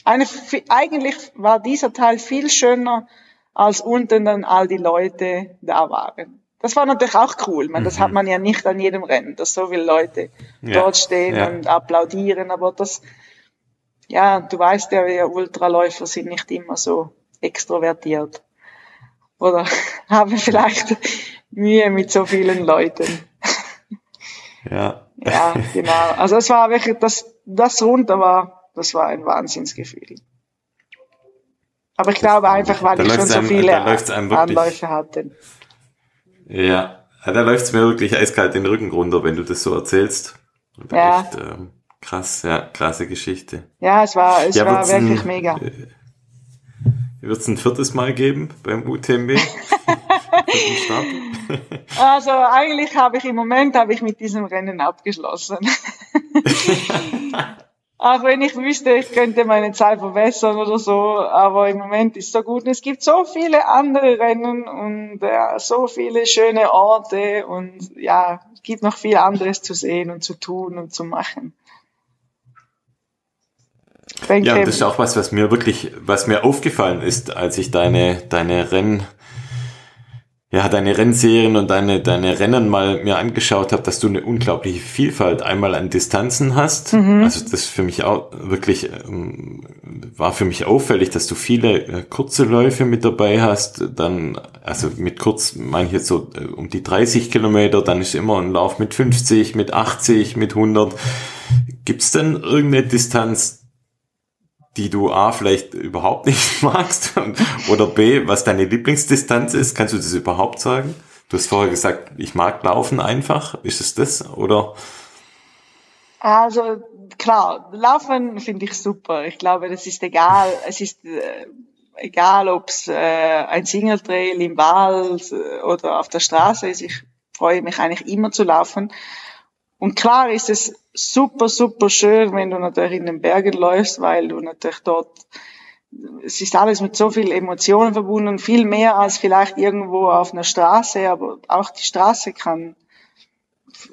eine, eigentlich war dieser Teil viel schöner, als unten dann all die Leute da waren. Das war natürlich auch cool. Man, das hat mhm. man ja nicht an jedem Rennen, dass so viele Leute ja, dort stehen ja. und applaudieren. Aber das, ja, du weißt ja, wir Ultraläufer sind nicht immer so extrovertiert. Oder haben vielleicht Mühe mit so vielen Leuten. Ja. Ja, genau. Also es war wirklich, das, das runter war, das war ein Wahnsinnsgefühl. Aber ich glaube einfach, weil da ich schon so einem, viele Anläufe hatte. Ja, da läuft's mir wirklich eiskalt den Rücken runter, wenn du das so erzählst. Ja. Echt, ähm, Krass, ja, krasse Geschichte. Ja, es war, es ja, war wirklich ein, mega. Äh, Wird es ein viertes Mal geben beim UTMB? also eigentlich habe ich im Moment habe ich mit diesem Rennen abgeschlossen. Auch wenn ich wüsste, ich könnte meine Zeit verbessern oder so, aber im Moment ist so gut. Und es gibt so viele andere Rennen und ja, so viele schöne Orte und ja, es gibt noch viel anderes zu sehen und zu tun und zu machen. Ja, das ist auch was, was mir wirklich, was mir aufgefallen ist, als ich deine, deine Renn, ja, deine Rennserien und deine, deine Rennen mal mir angeschaut habe, dass du eine unglaubliche Vielfalt einmal an Distanzen hast. Mhm. Also das für mich auch wirklich, ähm, war für mich auffällig, dass du viele äh, kurze Läufe mit dabei hast. Dann, also mit kurz meine ich jetzt so äh, um die 30 Kilometer, dann ist immer ein Lauf mit 50, mit 80, mit 100. Gibt's denn irgendeine Distanz, die du A vielleicht überhaupt nicht magst oder B, was deine Lieblingsdistanz ist. Kannst du das überhaupt sagen? Du hast vorher gesagt, ich mag Laufen einfach. Ist es das oder? Also klar, Laufen finde ich super. Ich glaube, das ist egal. Es ist äh, egal, ob es äh, ein Single Trail im Wald äh, oder auf der Straße ist. Ich freue mich eigentlich immer zu laufen. Und klar ist es super, super schön, wenn du natürlich in den Bergen läufst, weil du natürlich dort, es ist alles mit so viel Emotionen verbunden, viel mehr als vielleicht irgendwo auf einer Straße, aber auch die Straße kann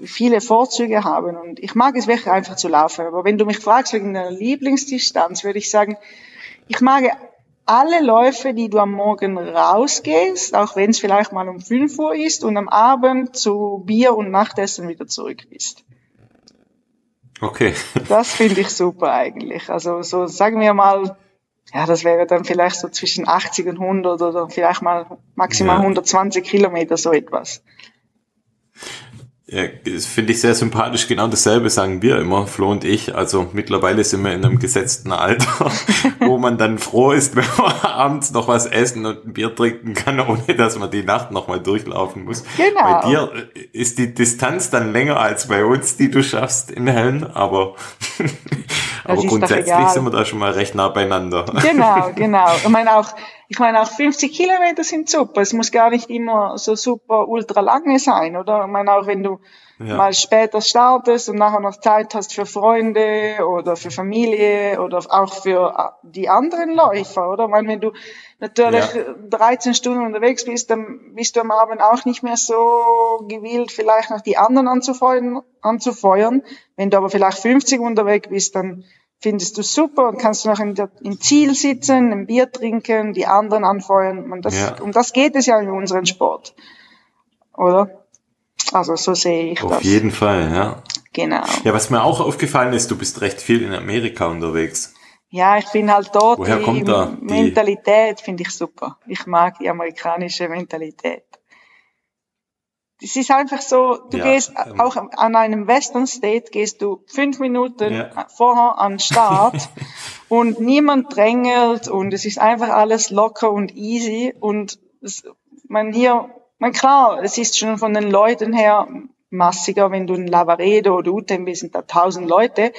viele Vorzüge haben und ich mag es wirklich einfach zu laufen. Aber wenn du mich fragst wegen der Lieblingsdistanz, würde ich sagen, ich mag alle Läufe, die du am Morgen rausgehst, auch wenn es vielleicht mal um 5 Uhr ist und am Abend zu Bier und Nachtessen wieder zurück bist. Okay. Das finde ich super eigentlich. Also so sagen wir mal, ja, das wäre dann vielleicht so zwischen 80 und 100 oder vielleicht mal maximal ja. 120 Kilometer, so etwas. Ja, das finde ich sehr sympathisch. Genau dasselbe sagen wir immer, Flo und ich. Also mittlerweile sind wir in einem gesetzten Alter, wo man dann froh ist, wenn man abends noch was essen und ein Bier trinken kann, ohne dass man die Nacht nochmal durchlaufen muss. Genau. Bei dir ist die Distanz dann länger als bei uns, die du schaffst in Hellen, aber, aber grundsätzlich sind wir da schon mal recht nah beieinander. Genau, genau. Ich meine auch, ich meine auch 50 Kilometer sind super. Es muss gar nicht immer so super ultra lange sein, oder? Ich meine auch wenn du ja. mal später startest und nachher noch Zeit hast für Freunde oder für Familie oder auch für äh, die anderen Läufer, oder? Ich meine, wenn du natürlich ja. 13 Stunden unterwegs bist, dann bist du am Abend auch nicht mehr so gewillt, vielleicht noch die anderen anzufeuern, anzufeuern. Wenn du aber vielleicht 50 unterwegs bist, dann findest du super und kannst du noch in der, im Ziel sitzen, ein Bier trinken, die anderen anfeuern. Und das, ja. um das geht es ja in unserem Sport. Oder? Also so sehe ich Auf das. Auf jeden Fall, ja. Genau. Ja, was mir auch aufgefallen ist, du bist recht viel in Amerika unterwegs. Ja, ich bin halt dort. Woher die kommt da? Die Mentalität finde ich super. Ich mag die amerikanische Mentalität. Es ist einfach so, du ja, gehst ähm, auch an einem Western State, gehst du fünf Minuten ja. vorher an Start und niemand drängelt und es ist einfach alles locker und easy und es, man hier meine, klar, es ist schon von den Leuten her massiger, wenn du in Lavaredo oder Utem sind da tausend Leute.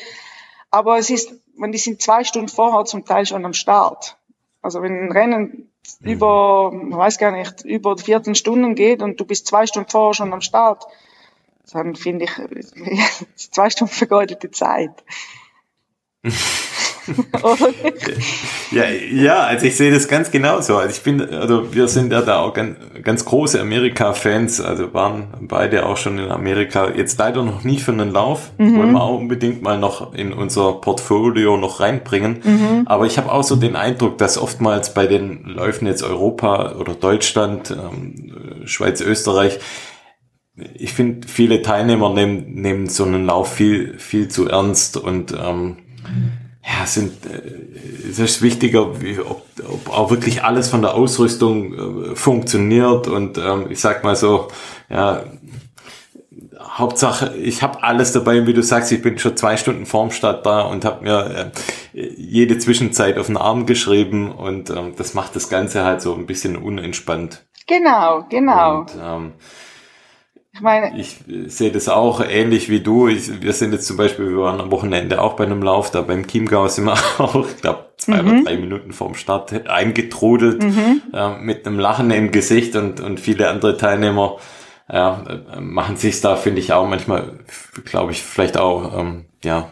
Aber es ist, wenn die sind zwei Stunden vorher zum Teil schon am Start. Also wenn ein Rennen. Über, ich weiß gar nicht, über 14 Stunden geht und du bist zwei Stunden vorher schon am Start, dann finde ich, zwei Stunden vergeudete Zeit. ja, ja, also ich sehe das ganz genauso. Also ich bin, also wir sind ja da auch ganz, ganz große Amerika-Fans, also waren beide auch schon in Amerika. Jetzt leider noch nie für einen Lauf, mhm. wollen wir auch unbedingt mal noch in unser Portfolio noch reinbringen. Mhm. Aber ich habe auch so den Eindruck, dass oftmals bei den Läufen jetzt Europa oder Deutschland, ähm, Schweiz, Österreich, ich finde, viele Teilnehmer nehmen, nehmen so einen Lauf viel, viel zu ernst und ähm, ja, sind, äh, es ist wichtiger, wie, ob, ob auch wirklich alles von der Ausrüstung äh, funktioniert und ähm, ich sag mal so, ja, Hauptsache, ich habe alles dabei, wie du sagst, ich bin schon zwei Stunden vorm Start da und habe mir äh, jede Zwischenzeit auf den Arm geschrieben und ähm, das macht das Ganze halt so ein bisschen unentspannt. Genau, genau. Und, ähm, ich meine, ich sehe das auch ähnlich wie du. Ich, wir sind jetzt zum Beispiel, wir waren am Wochenende auch bei einem Lauf, da beim Chiemgau sind wir auch, ich glaube, zwei mhm. oder drei Minuten vorm Start eingetrudelt, mhm. äh, mit einem Lachen im Gesicht und, und viele andere Teilnehmer ja, machen sich da, finde ich, auch manchmal, glaube ich, vielleicht auch, ähm, ja,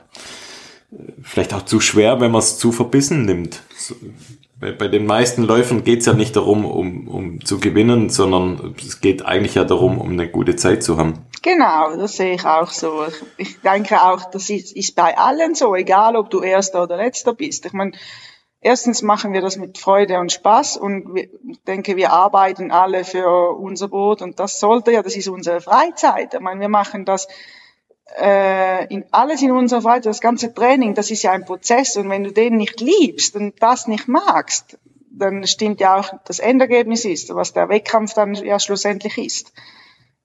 vielleicht auch zu schwer, wenn man es zu verbissen nimmt. So, bei, bei den meisten Läufen geht es ja nicht darum, um, um zu gewinnen, sondern es geht eigentlich ja darum, um eine gute Zeit zu haben. Genau, das sehe ich auch so. Ich, ich denke auch, das ist, ist bei allen so, egal ob du Erster oder Letzter bist. Ich meine, erstens machen wir das mit Freude und Spaß und wir, ich denke, wir arbeiten alle für unser Boot und das sollte ja, das ist unsere Freizeit. Ich meine, wir machen das äh, in alles in unserer Freizeit, das ganze Training, das ist ja ein Prozess und wenn du den nicht liebst und das nicht magst, dann stimmt ja auch das Endergebnis ist, was der Wettkampf dann ja schlussendlich ist.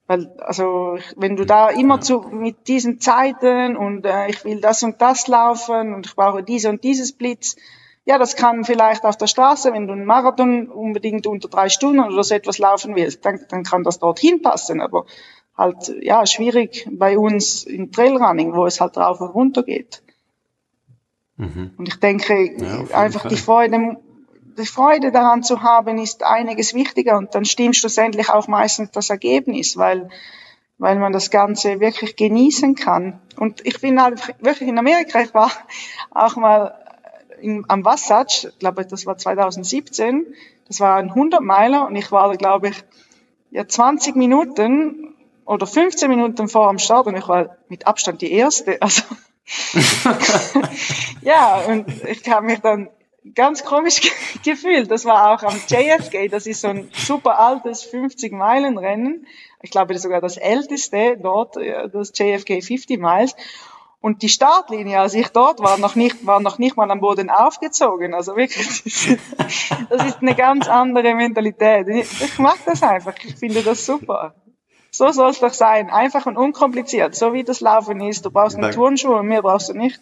Weil, also, wenn du da immer zu, mit diesen Zeiten und äh, ich will das und das laufen und ich brauche diese und dieses Blitz, ja, das kann vielleicht auf der Straße, wenn du einen Marathon unbedingt unter drei Stunden oder so etwas laufen willst, dann, dann kann das dorthin passen. Aber halt ja schwierig bei uns im Trailrunning, wo es halt rauf und runter geht. Mhm. Und ich denke, ja, einfach Fall. die Freude, die Freude daran zu haben, ist einiges wichtiger und dann stimmt schlussendlich auch meistens das Ergebnis, weil weil man das Ganze wirklich genießen kann. Und ich bin halt wirklich in Amerika, ich war auch mal in, am Wasatch, ich glaube, das war 2017, das war ein 100 Meiler und ich war, glaube ich, ja 20 Minuten oder 15 Minuten vor am Start und ich war mit Abstand die Erste. Also ja, und ich habe mich dann ganz komisch gefühlt. Das war auch am JFK, das ist so ein super altes 50-Meilen-Rennen. Ich glaube, sogar das älteste dort, das JFK 50 Miles. Und die Startlinie, als ich dort war, noch nicht, war noch nicht mal am Boden aufgezogen. Also wirklich, das ist eine ganz andere Mentalität. Ich mag das einfach. Ich finde das super. So soll es doch sein. Einfach und unkompliziert. So wie das Laufen ist. Du brauchst eine Turnschuhe und mehr brauchst du nicht.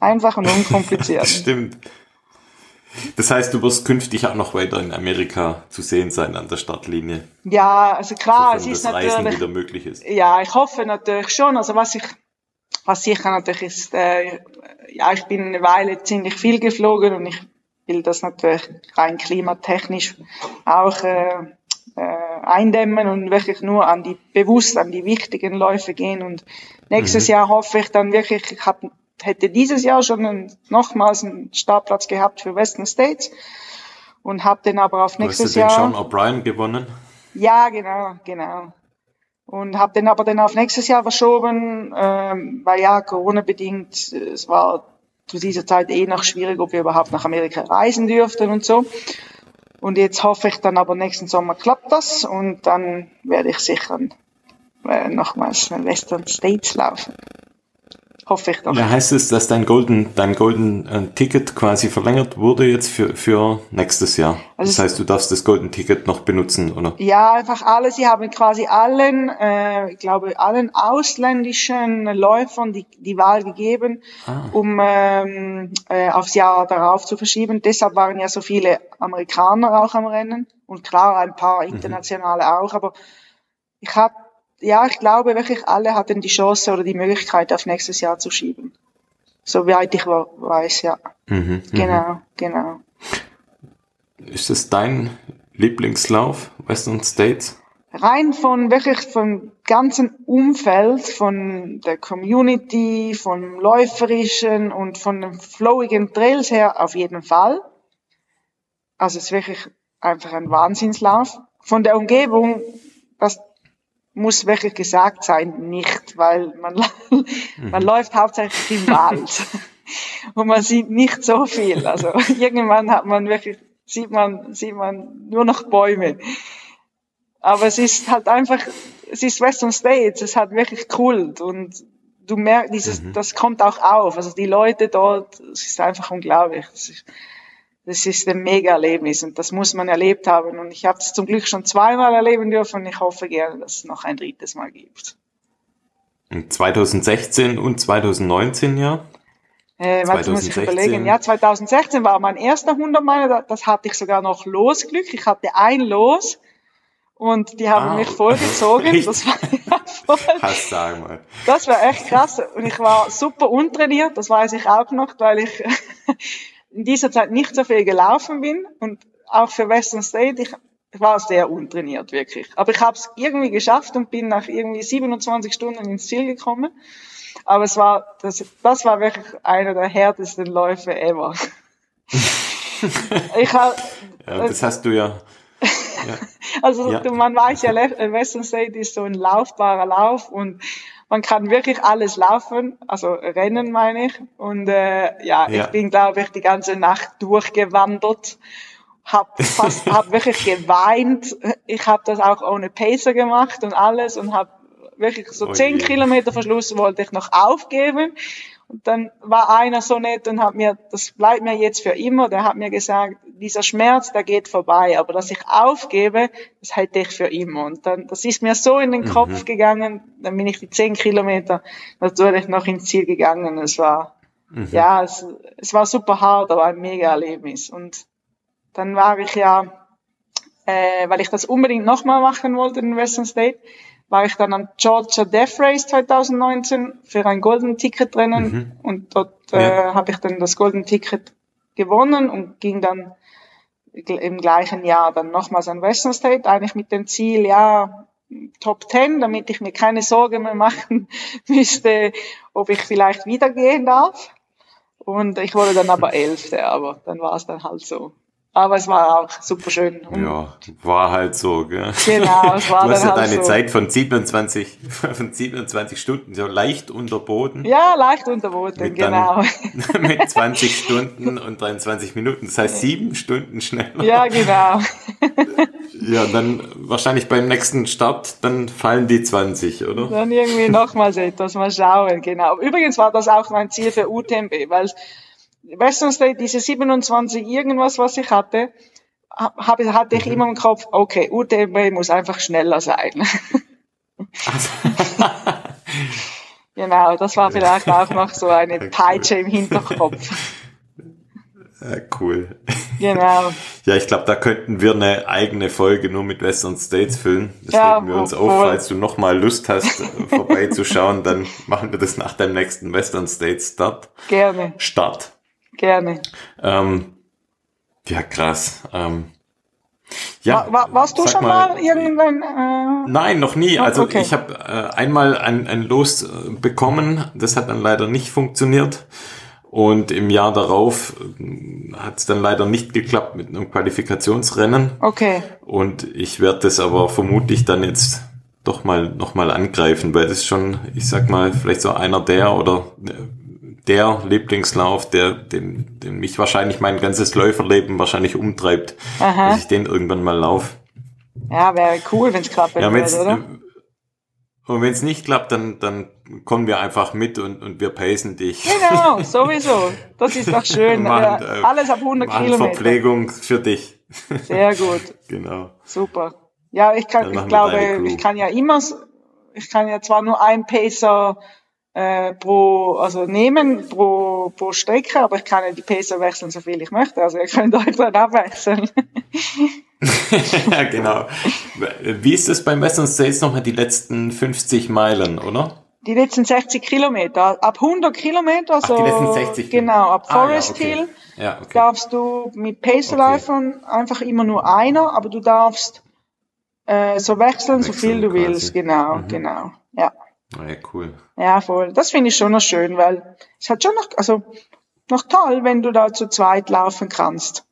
Einfach und unkompliziert. Stimmt. Das heißt, du wirst künftig auch noch weiter in Amerika zu sehen sein an der Startlinie. Ja, also klar, es ist natürlich. Reisen wieder möglich ist. Ja, ich hoffe natürlich schon. Also was ich, was sicher natürlich ist, äh, ja, ich bin eine Weile ziemlich viel geflogen und ich will das natürlich rein klimatechnisch auch äh, äh, eindämmen und wirklich nur an die bewusst an die wichtigen Läufe gehen und nächstes mhm. Jahr hoffe ich dann wirklich ich hab, hätte dieses Jahr schon einen, nochmals einen Startplatz gehabt für Western States und habe den aber auf nächstes du hast Jahr Sean O'Brien gewonnen ja genau genau und habe den aber dann auf nächstes Jahr verschoben ähm, weil ja Corona bedingt es war zu dieser Zeit eh noch schwierig, ob wir überhaupt nach Amerika reisen dürften und so. Und jetzt hoffe ich dann aber nächsten Sommer klappt das und dann werde ich sicher äh, nochmals Western States laufen hoffe ich doch. Ja, heißt es, dass dein Golden, dein Golden äh, Ticket quasi verlängert wurde jetzt für, für nächstes Jahr? Also das heißt, du darfst das Golden Ticket noch benutzen, oder? Ja, einfach alle. Sie haben quasi allen, äh, ich glaube, allen ausländischen Läufern die, die Wahl gegeben, ah. um ähm, äh, aufs Jahr darauf zu verschieben. Deshalb waren ja so viele Amerikaner auch am Rennen und klar ein paar mhm. internationale mhm. auch, aber ich habe ja, ich glaube wirklich, alle hatten die Chance oder die Möglichkeit, auf nächstes Jahr zu schieben. Soweit ich weiß, ja. Mhm, genau, mhm. genau. Ist das dein Lieblingslauf, Western States? Rein von wirklich vom ganzen Umfeld, von der Community, vom Läuferischen und von den flowigen Trails her auf jeden Fall. Also es ist wirklich einfach ein Wahnsinnslauf. Von der Umgebung, das muss wirklich gesagt sein, nicht, weil man, man mhm. läuft hauptsächlich im Wald und man sieht nicht so viel. Also irgendwann hat man wirklich, sieht man, sieht man nur noch Bäume. Aber es ist halt einfach, es ist Western States, es hat wirklich Kult und du merkst, dieses, mhm. das kommt auch auf. Also die Leute dort, es ist einfach unglaublich. Ist, das ist ein Mega-Erlebnis und das muss man erlebt haben. Und ich habe es zum Glück schon zweimal erleben dürfen und ich hoffe gerne, dass es noch ein drittes Mal gibt. 2016 und 2019 ja? Äh, 2016. muss ich überlegen. Ja, 2016 war mein erster 100 Meiler, das hatte ich sogar noch Losglück. Ich hatte ein Los und die haben ah, mich vollgezogen. Das war ja voll. Hast sagen mal. Das war echt krass und ich war super untrainiert, das weiß ich auch noch, weil ich in dieser Zeit nicht so viel gelaufen bin und auch für Western State, ich, ich war sehr untrainiert wirklich. Aber ich habe es irgendwie geschafft und bin nach irgendwie 27 Stunden ins Ziel gekommen. Aber es war, das, das war wirklich einer der härtesten Läufe ever. ich hab, ja, das hast du ja. ja. Also ja. man weiß ja, Western State ist so ein laufbarer Lauf und man kann wirklich alles laufen, also rennen meine ich. Und äh, ja, ja. ich bin, glaube ich, die ganze Nacht durchgewandert, hab fast, hab wirklich geweint. Ich habe das auch ohne Pacer gemacht und alles und habe wirklich so oh zehn Kilometer Verschluss wollte ich noch aufgeben und dann war einer so nett und hat mir, das bleibt mir jetzt für immer, der hat mir gesagt, dieser Schmerz, der geht vorbei, aber dass ich aufgebe, das hätte ich für immer. Und dann, das ist mir so in den mhm. Kopf gegangen, dann bin ich die zehn Kilometer natürlich noch ins Ziel gegangen. Es war, mhm. ja, es, es war super hart, aber ein mega Erlebnis. Und dann war ich ja, äh, weil ich das unbedingt nochmal machen wollte in Western State, war ich dann am Georgia Death Race 2019 für ein Golden Ticket drinnen mhm. und dort äh, ja. habe ich dann das Golden Ticket gewonnen und ging dann im gleichen Jahr dann nochmals an Western State, eigentlich mit dem Ziel, ja, Top 10, damit ich mir keine Sorgen mehr machen müsste, ob ich vielleicht wieder gehen darf. Und ich wurde dann aber Elfte, aber dann war es dann halt so. Aber es war auch super schön. Ja, war halt so, gell? Genau, es war Du hast ja halt deine so. Zeit von 27, von 27 Stunden so leicht unterboten. Ja, leicht unterboten, mit genau. Dann, mit 20 Stunden und 23 Minuten. Das heißt sieben Stunden schneller. Ja, genau. Ja, dann wahrscheinlich beim nächsten Start, dann fallen die 20, oder? Dann irgendwie nochmals etwas, mal schauen, genau. Übrigens war das auch mein Ziel für UTMB, weil Western State, diese 27 irgendwas, was ich hatte, hab, hatte ich mhm. immer im Kopf, okay, UTMB muss einfach schneller sein. genau, das war vielleicht auch noch so eine Peitsche im Hinterkopf. Cool. Genau. Ja, ich glaube, da könnten wir eine eigene Folge nur mit Western States füllen. Das ja, wir uns auf. Falls du nochmal Lust hast, vorbeizuschauen, dann machen wir das nach dem nächsten Western States Start. Gerne. Start. Gerne. Ähm, ja, krass. Ähm, ja, war, warst du schon mal, mal irgendwann? Äh Nein, noch nie. Also okay. ich habe äh, einmal ein, ein Los äh, bekommen, das hat dann leider nicht funktioniert. Und im Jahr darauf äh, hat es dann leider nicht geklappt mit einem Qualifikationsrennen. Okay. Und ich werde das aber vermutlich dann jetzt doch mal noch mal angreifen, weil das schon, ich sag mal, vielleicht so einer der oder äh, der Lieblingslauf, der, den, den mich wahrscheinlich mein ganzes Läuferleben wahrscheinlich umtreibt, Aha. dass ich den irgendwann mal lauf. Ja, wäre cool, wenn es klappt, ja, würde, oder? Und wenn es nicht klappt, dann, dann kommen wir einfach mit und, und wir pacen dich. Genau, sowieso. Das ist doch schön. machen, äh, Alles ab 100 Kilometer. Verpflegung für dich. Sehr gut. genau. Super. Ja, ich kann, ich glaube, ich kann ja immer, ich kann ja zwar nur ein Pacer äh, pro, also nehmen pro, pro Strecke, aber ich kann ja die Pacer wechseln, so viel ich möchte. Also ihr könnt euch dann abwechseln. ja, genau. Wie ist es beim Western States nochmal die letzten 50 Meilen, oder? Die letzten 60 Kilometer. Ab 100 Kilometer, so. Ach, die letzten 60 Genau, ab Forest ah, ja, okay. Hill ja, okay. darfst du mit Pacerläufern okay. einfach immer nur einer, aber du darfst äh, so wechseln, wechseln so viel du quasi. willst. Genau, mhm. genau. Ja. Ah, ja, cool. Ja, voll. Das finde ich schon noch schön, weil es hat schon noch, also noch toll, wenn du da zu zweit laufen kannst.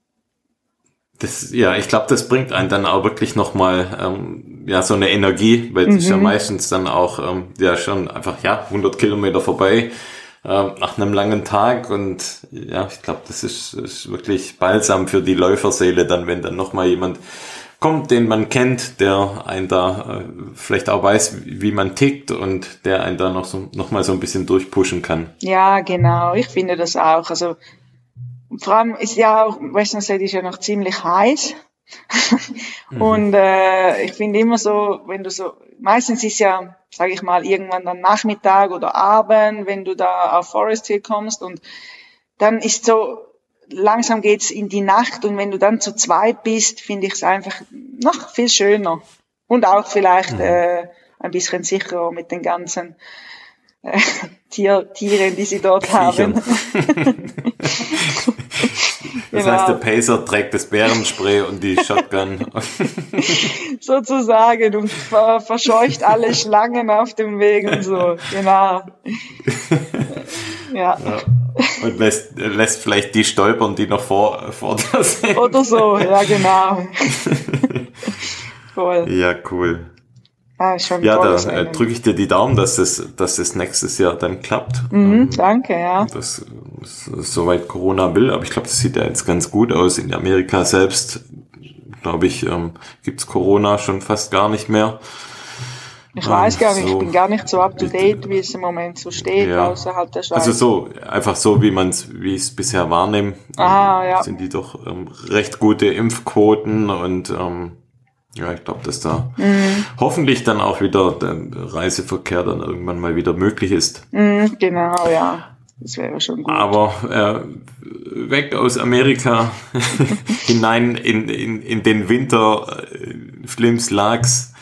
Das, ja, ich glaube, das bringt einen dann auch wirklich nochmal ähm, ja, so eine Energie, weil es mhm. ist ja mhm. meistens dann auch ähm, ja schon einfach ja 100 Kilometer vorbei äh, nach einem langen Tag und ja, ich glaube, das ist, ist wirklich balsam für die Läuferseele dann, wenn dann nochmal jemand kommt, den man kennt, der einen da äh, vielleicht auch weiß, wie man tickt und der einen da noch so noch mal so ein bisschen durchpushen kann. Ja, genau. Ich finde das auch. Also vor allem ist ja auch Western State ist ja noch ziemlich heiß. mhm. Und äh, ich finde immer so, wenn du so, meistens ist ja, sage ich mal, irgendwann dann Nachmittag oder Abend, wenn du da auf Forest Hill kommst und dann ist so, langsam geht's in die Nacht und wenn du dann zu zweit bist, finde ich es einfach noch viel schöner. Und auch vielleicht mhm. äh, ein bisschen sicherer mit den ganzen äh, Tier, Tieren, die sie dort haben. Das genau. heißt, der Pacer trägt das Bärenspray und die Shotgun. Sozusagen und ver verscheucht alle Schlangen auf dem Weg und so. Genau. Ja. ja. Und lässt, lässt vielleicht die stolpern, die noch vor, vor dir sind. Oder so, ja, genau. Cool. Ja, cool. Ah, schon ja, da äh, drücke ich dir die Daumen, dass es, dass es nächstes Jahr dann klappt. Mhm, ähm, danke, ja. Dass soweit Corona will, aber ich glaube, das sieht ja jetzt ganz gut aus. In Amerika selbst, glaube ich, ähm, gibt Corona schon fast gar nicht mehr. Ich weiß gar nicht, so, ich bin gar nicht so up to date, wie es im Moment so steht, ja. außerhalb der Schweiz. Also so, einfach so, wie man es, wie ich es bisher wahrnehme, ah, ähm, ja. sind die doch ähm, recht gute Impfquoten und ähm, ja, ich glaube, dass da mhm. hoffentlich dann auch wieder der Reiseverkehr dann irgendwann mal wieder möglich ist. Mhm, genau, ja. Das wäre schon gut. Aber äh, weg aus Amerika hinein in, in, in den Winter äh, Flims Lags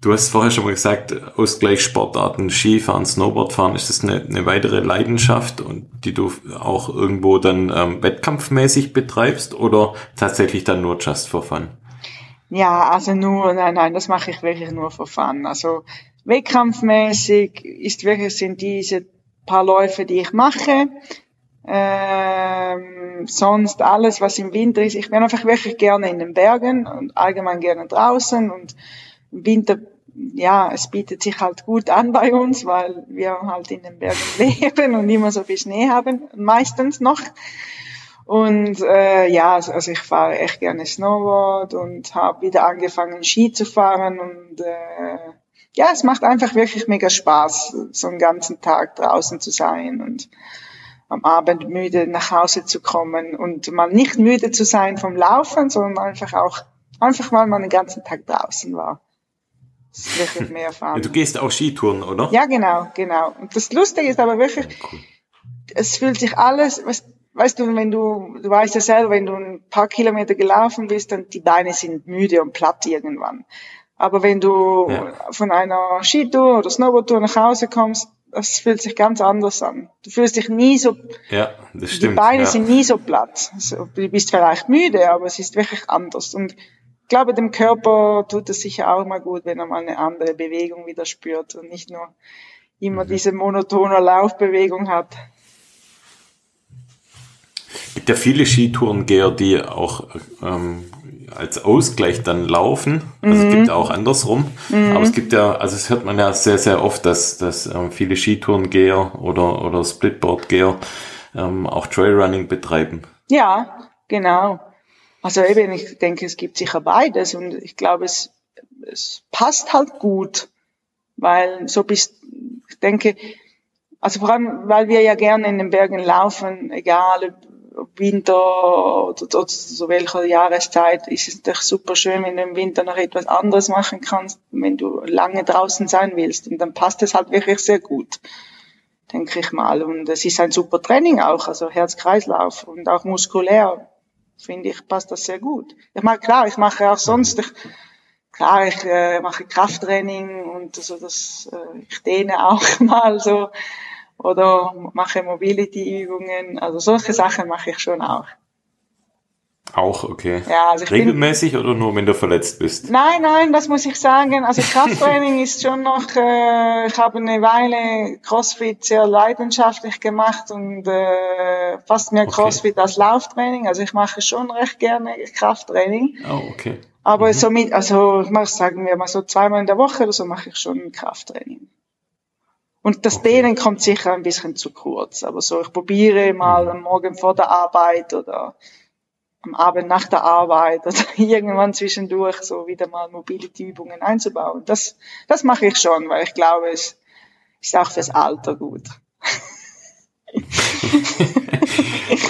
Du hast vorher schon mal gesagt, Ausgleichssportarten, Skifahren, Snowboardfahren, ist das eine, eine weitere Leidenschaft und die du auch irgendwo dann ähm, wettkampfmäßig betreibst oder tatsächlich dann nur just for fun? Ja, also nur, nein, nein, das mache ich wirklich nur for fun. Also wettkampfmäßig ist wirklich, sind diese paar Läufe, die ich mache. Ähm, sonst alles, was im Winter ist, ich bin einfach wirklich gerne in den Bergen und allgemein gerne draußen und Winter, ja, es bietet sich halt gut an bei uns, weil wir halt in den Bergen leben und immer so viel Schnee haben, meistens noch. Und äh, ja, also, also ich fahre echt gerne Snowboard und habe wieder angefangen Ski zu fahren und äh, ja, es macht einfach wirklich mega Spaß, so einen ganzen Tag draußen zu sein und am Abend müde nach Hause zu kommen und mal nicht müde zu sein vom Laufen, sondern einfach auch, einfach weil man den ganzen Tag draußen war. Das wirklich mehr Erfahrung. Du gehst auch Skitouren, oder? Ja, genau, genau. Und das Lustige ist aber wirklich, cool. es fühlt sich alles, weißt du, wenn du, du weißt ja selber, wenn du ein paar Kilometer gelaufen bist, dann die Beine sind müde und platt irgendwann. Aber wenn du ja. von einer Skitour oder Snowboardtour nach Hause kommst, das fühlt sich ganz anders an. Du fühlst dich nie so, ja, das stimmt, die Beine ja. sind nie so platt. Also, du bist vielleicht müde, aber es ist wirklich anders. Und ich glaube, dem Körper tut es sicher auch mal gut, wenn er mal eine andere Bewegung wieder spürt und nicht nur immer mhm. diese monotone Laufbewegung hat. Es gibt ja viele Skitourengeher, die auch ähm, als Ausgleich dann laufen. Also mhm. es gibt auch andersrum. Mhm. Aber es gibt ja, also es hört man ja sehr, sehr oft, dass, dass ähm, viele Skitourengeher oder, oder Splitboardgeher ähm, auch Trailrunning betreiben. Ja, genau. Also eben, ich denke, es gibt sicher beides und ich glaube, es, es passt halt gut, weil so bist, ich denke, also vor allem, weil wir ja gerne in den Bergen laufen, egal Winter oder, oder zu welcher Jahreszeit ist es doch super schön, wenn du im Winter noch etwas anderes machen kannst, wenn du lange draußen sein willst. Und dann passt es halt wirklich sehr gut, denke ich mal. Und es ist ein super Training auch, also Herz-Kreislauf und auch muskulär, finde ich, passt das sehr gut. Ich meine, klar, ich mache auch sonst, ich, klar, ich äh, mache Krafttraining und also das, äh, ich dehne auch mal so oder mache Mobility-Übungen. Also solche Sachen mache ich schon auch. Auch, okay. Ja, also ich Regelmäßig bin, oder nur, wenn du verletzt bist? Nein, nein, das muss ich sagen. Also Krafttraining ist schon noch, äh, ich habe eine Weile CrossFit sehr leidenschaftlich gemacht und äh, fast mehr okay. CrossFit als Lauftraining. Also ich mache schon recht gerne Krafttraining. Oh, okay. Aber mhm. somit, also ich muss sagen wir mal so zweimal in der Woche oder so mache ich schon Krafttraining. Und das okay. Dehnen kommt sicher ein bisschen zu kurz. Aber so, ich probiere mal mhm. am Morgen vor der Arbeit oder am Abend nach der Arbeit oder irgendwann zwischendurch so wieder mal Mobility-Übungen einzubauen. Das, das mache ich schon, weil ich glaube, es ist auch fürs Alter gut.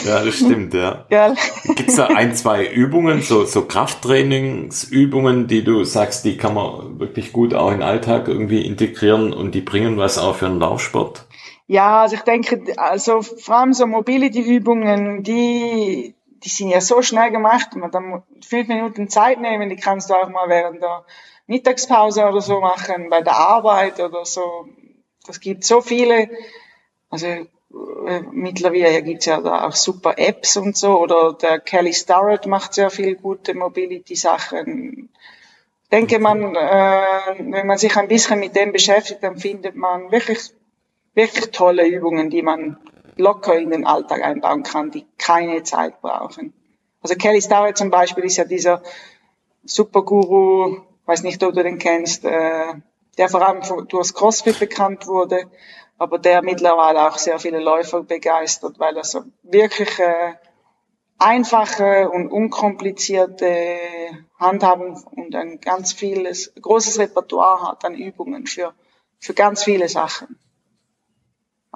ja, das stimmt, ja. ja. Gibt es da ein, zwei Übungen, so, so Krafttrainingsübungen, die du sagst, die kann man wirklich gut auch in den Alltag irgendwie integrieren und die bringen was auch für einen Laufsport? Ja, also ich denke, also vor allem so Mobility-Übungen, die, die sind ja so schnell gemacht, man dann fünf Minuten Zeit nehmen, die kannst du auch mal während der Mittagspause oder so machen, bei der Arbeit oder so. Das gibt so viele, also äh, mittlerweile gibt's ja da auch super Apps und so, oder der Kelly Starrett macht sehr viel gute Mobility-Sachen. Denke man, äh, wenn man sich ein bisschen mit dem beschäftigt, dann findet man wirklich, wirklich tolle Übungen, die man locker in den Alltag einbauen kann, die keine Zeit brauchen. Also Kelly Starrett zum Beispiel ist ja dieser Superguru, weiß nicht, ob du den kennst, äh, der vor allem durch CrossFit bekannt wurde aber der mittlerweile auch sehr viele Läufer begeistert, weil er so wirklich äh, einfache und unkomplizierte Handhabung und ein ganz vieles, großes Repertoire hat an Übungen für, für ganz viele Sachen.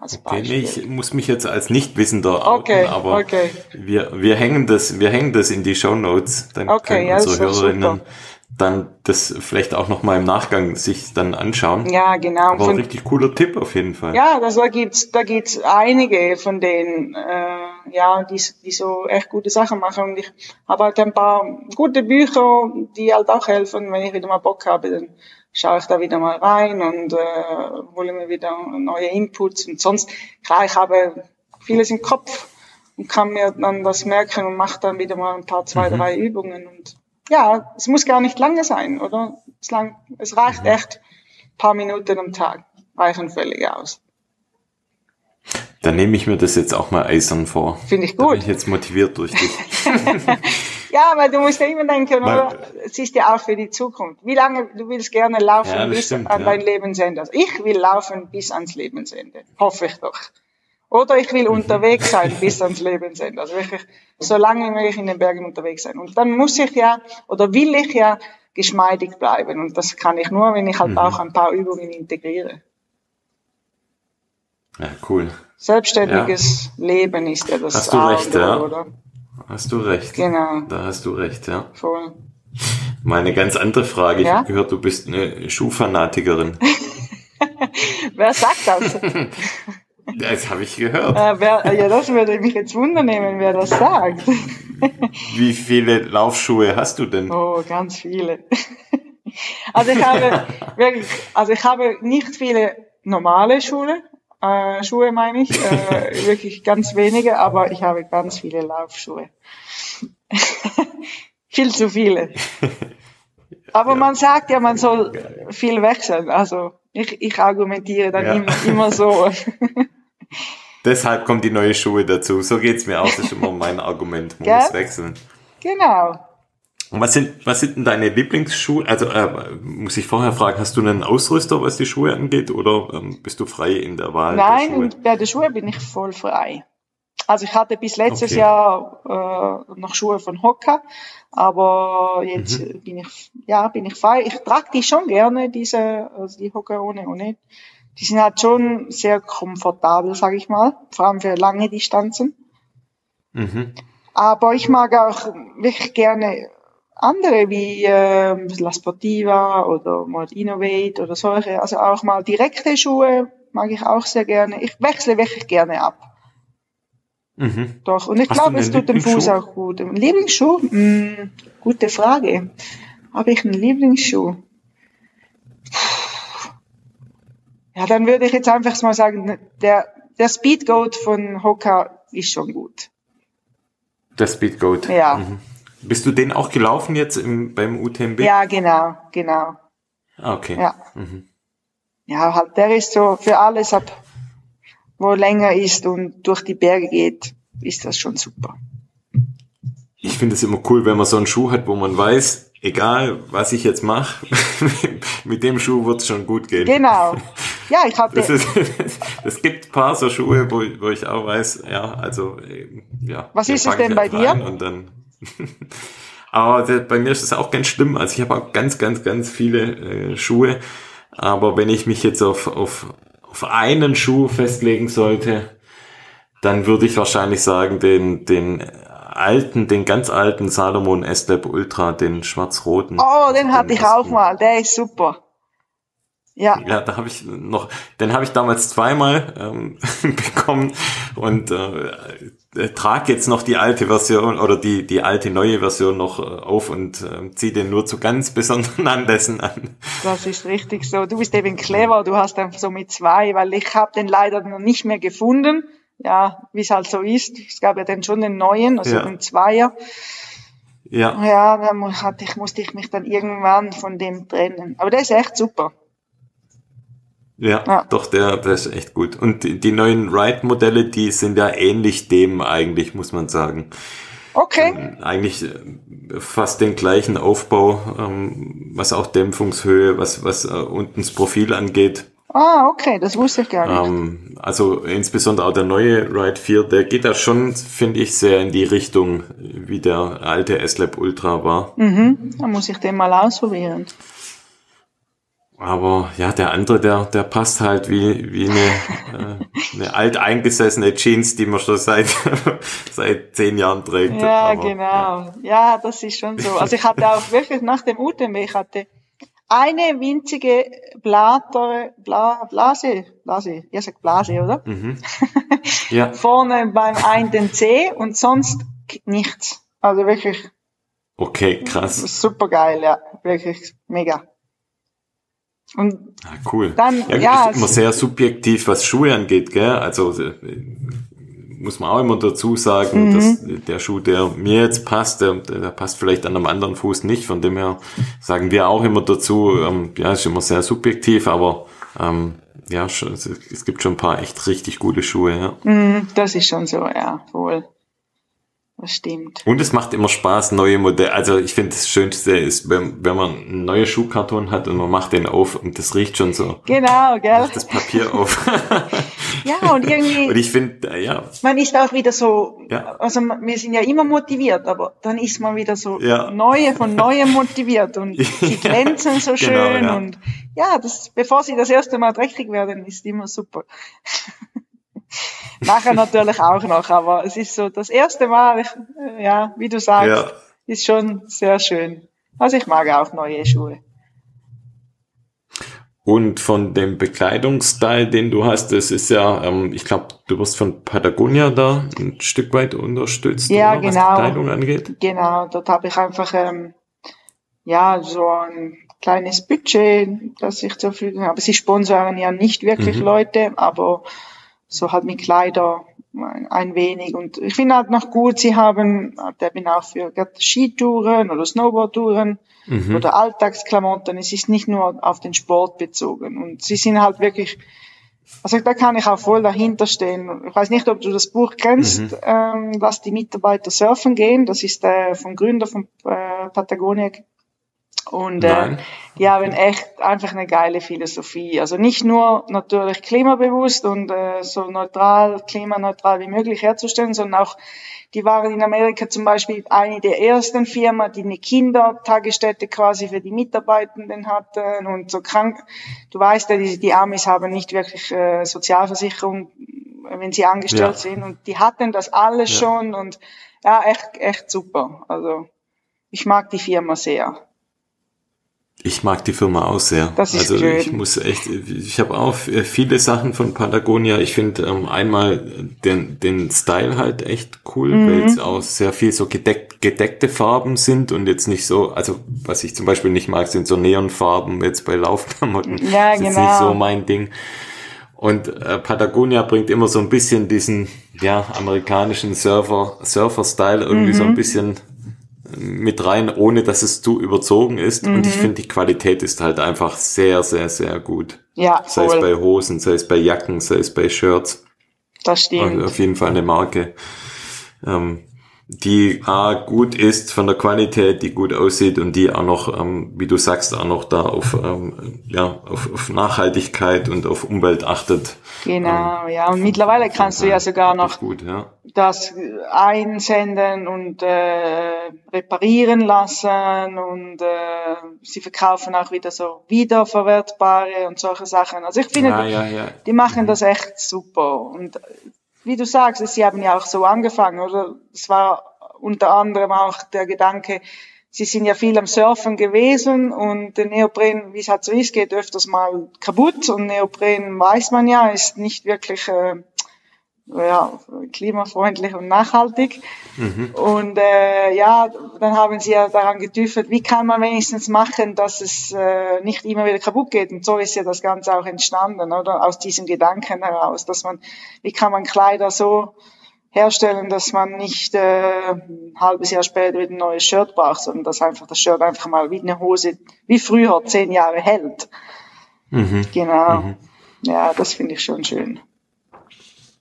Okay, nee, ich muss mich jetzt als Nichtwissender outen, okay, aber okay. wir, wir hängen das, wir hängen das in die Show Notes, dann können unsere ja, Hörerinnen super dann das vielleicht auch noch mal im Nachgang sich dann anschauen. Ja, genau. Aber ein richtig cooler Tipp auf jeden Fall. Ja, das, da gibt's da gibt's einige von denen, äh, ja, die, die so echt gute Sachen machen. Und ich habe halt ein paar gute Bücher, die halt auch helfen, wenn ich wieder mal Bock habe, dann schaue ich da wieder mal rein und äh, hole mir wieder neue Inputs. Und sonst, klar, ich habe vieles im Kopf und kann mir dann das merken und mache dann wieder mal ein paar, zwei, mhm. drei Übungen und ja, es muss gar nicht lange sein, oder? Es, lang, es reicht echt ein paar Minuten am Tag, reichen völlig aus. Dann nehme ich mir das jetzt auch mal eisern vor. Finde ich gut. Da bin ich jetzt motiviert durch dich. ja, weil du musst ja immer denken, oder? Es ist ja auch für die Zukunft. Wie lange du willst gerne laufen ja, bis stimmt, an ja. dein Lebensende? Also ich will laufen bis ans Lebensende. Hoffe ich doch. Oder ich will unterwegs sein bis ans Lebensende. Also wirklich so lange wie möglich in den Bergen unterwegs sein. Und dann muss ich ja, oder will ich ja geschmeidig bleiben. Und das kann ich nur, wenn ich halt mhm. auch ein paar Übungen integriere. Ja, cool. Selbstständiges ja. Leben ist ja das Hast du recht, ja. Oder? Hast du recht. Genau. Da hast du recht, ja. Voll. Mal eine ganz andere Frage. Ich ja? habe gehört, du bist eine Schuhfanatikerin. wer sagt das? Das habe ich gehört. Äh, wer, ja, das würde mich jetzt wundern nehmen, wer das sagt. Wie viele Laufschuhe hast du denn? Oh, ganz viele. Also ich habe wirklich, also ich habe nicht viele normale Schuhe, äh, Schuhe meine ich, äh, wirklich ganz wenige, aber ich habe ganz viele Laufschuhe. Viel zu viele. Aber ja. man sagt ja, man soll viel wechseln. Also ich, ich argumentiere dann ja. immer, immer so. Deshalb kommt die neue Schuhe dazu. So geht's mir auch. Das ist immer mein Argument. Man muss wechseln. Genau. Und was sind, was sind denn deine Lieblingsschuhe? Also äh, muss ich vorher fragen, hast du einen Ausrüster, was die Schuhe angeht, oder ähm, bist du frei in der Wahl? Nein, der Schuhe? bei den Schuhen bin ich voll frei. Also ich hatte bis letztes okay. Jahr äh, noch Schuhe von Hoka, aber jetzt mhm. bin ich ja bin ich frei. Ich trage die schon gerne diese also die Hoka ohne ohne die sind halt schon sehr komfortabel, sage ich mal, vor allem für lange Distanzen. Mhm. Aber ich mag auch wirklich gerne andere wie äh, La Sportiva oder Mod Innovate oder solche, also auch mal direkte Schuhe mag ich auch sehr gerne. Ich wechsle wirklich gerne ab. Mhm. Doch, und ich glaube, es tut dem Fuß auch gut. Ein Lieblingsschuh? Hm, gute Frage. Habe ich einen Lieblingsschuh? Ja, dann würde ich jetzt einfach mal sagen, der, der Speedgoat von Hoka ist schon gut. Der Speedgoat? Ja. Mhm. Bist du den auch gelaufen jetzt im, beim UTMB? Ja, genau, genau. Ah, okay. Ja. Mhm. ja, halt, der ist so für alles ab, wo länger ist und durch die Berge geht, ist das schon super. Ich finde es immer cool, wenn man so einen Schuh hat, wo man weiß, egal was ich jetzt mache, mit dem Schuh wird es schon gut gehen. Genau. Ja, ich habe. Es gibt paar so Schuhe, wo, wo ich auch weiß, ja, also ja. Was ist es denn bei dir? Und dann aber bei mir ist es auch ganz schlimm. Also ich habe auch ganz, ganz, ganz viele äh, Schuhe. Aber wenn ich mich jetzt auf, auf, auf einen Schuh festlegen sollte, dann würde ich wahrscheinlich sagen, den, den alten, den ganz alten Salomon S-Lab Ultra, den schwarz-roten. Oh, den hatte ich auch mal, der ist super. Ja. Ja, da habe ich noch, den habe ich damals zweimal ähm, bekommen und äh, äh, trage jetzt noch die alte Version oder die die alte neue Version noch äh, auf und äh, ziehe den nur zu ganz besonderen Anlässen an. Das ist richtig so. Du bist eben clever. Du hast dann so mit zwei, weil ich habe den leider noch nicht mehr gefunden ja, wie es halt so ist. Es gab ja dann schon den neuen, also ja. den Zweier. Ja. Ja, da hatte ich, musste ich mich dann irgendwann von dem trennen. Aber der ist echt super. Ja, ja, doch, der, der ist echt gut. Und die, die neuen Ride-Modelle, die sind ja ähnlich dem eigentlich, muss man sagen. Okay. Ähm, eigentlich äh, fast den gleichen Aufbau, ähm, was auch Dämpfungshöhe, was, was äh, unten das Profil angeht. Ah, okay, das wusste ich gar nicht. Ähm, also insbesondere auch der neue Ride 4, der geht da schon, finde ich, sehr in die Richtung, wie der alte S-Lab Ultra war. Mhm, da muss ich den mal ausprobieren. Aber ja, der andere, der, der passt halt wie, wie eine, äh, eine alteingesessene Jeans, die man schon seit, seit zehn Jahren trägt. Ja, Aber, genau. Ja. ja. das ist schon so. Also ich hatte auch wirklich nach dem UTMB, ich hatte eine winzige Blatter, Bla, Blase, Blase, ihr sagt Blase, oder? Mhm. Ja. Vorne beim einen C und sonst nichts. Also wirklich. Okay, krass. Super geil, ja. Wirklich mega. Und ah, cool. Dann, ja, ja ist immer sehr subjektiv, was Schuhe angeht, gell? Also äh, muss man auch immer dazu sagen, mhm. dass der Schuh, der mir jetzt passt, der, der passt vielleicht an einem anderen Fuß nicht. Von dem her sagen wir auch immer dazu, ähm, ja, ist immer sehr subjektiv, aber ähm, ja, es gibt schon ein paar echt richtig gute Schuhe, ja. Mhm, das ist schon so, ja, wohl. Das stimmt. Und es macht immer Spaß, neue Modelle. Also ich finde das Schönste ist, wenn, wenn man einen neuen Schuhkarton hat und man macht den auf und das riecht schon so. Genau, gell? Macht das Papier auf. ja, und irgendwie. Und ich finde, äh, ja. Man ist auch wieder so, ja. also wir sind ja immer motiviert, aber dann ist man wieder so ja. neue von neuem motiviert und sie glänzen so genau, schön genau, ja. und ja, das, bevor sie das erste Mal dreckig werden, ist immer super. Nachher natürlich auch noch, aber es ist so das erste Mal, ich, ja, wie du sagst, ja. ist schon sehr schön. Also ich mag auch neue Schuhe. Und von dem Bekleidungsstyle, den du hast, das ist ja, ähm, ich glaube, du wirst von Patagonia da ein Stück weit unterstützt, ja, oder, genau. was Bekleidung angeht. Genau, dort habe ich einfach ähm, ja so ein kleines Budget, das ich zur Verfügung habe. Sie sponsoren ja nicht wirklich mhm. Leute, aber so halt mit Kleider ein wenig. Und ich finde halt noch gut, sie haben, der bin auch für Skitouren oder Snowboardtouren mhm. oder Alltagsklamotten. Es ist nicht nur auf den Sport bezogen. Und sie sind halt wirklich, also da kann ich auch voll dahinter stehen. Ich weiß nicht, ob du das Buch kennst, mhm. ähm, Lass die Mitarbeiter surfen gehen. Das ist der vom Gründer von äh, Patagonia und äh, die haben echt einfach eine geile Philosophie. Also nicht nur natürlich klimabewusst und äh, so neutral, klimaneutral wie möglich herzustellen, sondern auch, die waren in Amerika zum Beispiel eine der ersten Firmen, die eine Kindertagesstätte quasi für die Mitarbeitenden hatten und so krank. Du weißt ja, die, die Amis haben nicht wirklich äh, Sozialversicherung, wenn sie angestellt ja. sind und die hatten das alles ja. schon und ja, echt, echt super. Also ich mag die Firma sehr. Ich mag die Firma auch sehr. Das ist also schön. ich muss echt, ich habe auch viele Sachen von Patagonia. Ich finde ähm, einmal den, den Style halt echt cool, mhm. weil es auch sehr viel so gedeckt, gedeckte Farben sind und jetzt nicht so, also was ich zum Beispiel nicht mag, sind so Neonfarben jetzt bei Laufklamotten. Ja, das genau. ist nicht so mein Ding. Und äh, Patagonia bringt immer so ein bisschen diesen ja amerikanischen Surfer Surfer Style irgendwie mhm. so ein bisschen mit rein, ohne dass es zu überzogen ist. Mhm. Und ich mhm. finde, die Qualität ist halt einfach sehr, sehr, sehr gut. Ja, sei voll. es bei Hosen, sei es bei Jacken, sei es bei Shirts. Das stimmt. Also auf jeden Fall eine Marke. Ähm, die A, gut ist von der Qualität, die gut aussieht und die auch noch, ähm, wie du sagst, auch noch da auf, ähm, ja, auf, auf Nachhaltigkeit und auf Umwelt achtet. Genau, ähm, ja. Und mittlerweile kannst du ja sogar noch gut, ja. das einsenden und äh, reparieren lassen und äh, sie verkaufen auch wieder so wiederverwertbare und solche Sachen. Also ich finde, ja, ja, die machen das echt super. Und wie du sagst, sie haben ja auch so angefangen, oder? Es war unter anderem auch der Gedanke, sie sind ja viel am Surfen gewesen und der Neopren, wie es halt so ist, geht öfters mal kaputt und Neopren weiß man ja, ist nicht wirklich äh, ja, klimafreundlich und nachhaltig. Mhm. Und äh, ja, dann haben sie ja daran getüftelt, wie kann man wenigstens machen, dass es äh, nicht immer wieder kaputt geht. Und so ist ja das Ganze auch entstanden, oder? Aus diesem Gedanken heraus, dass man, wie kann man Kleider so herstellen, dass man nicht äh, ein halbes Jahr später wieder ein neues Shirt braucht, sondern dass einfach das Shirt einfach mal wie eine Hose, wie früher, zehn Jahre hält. Mhm. Genau. Mhm. Ja, das finde ich schon schön.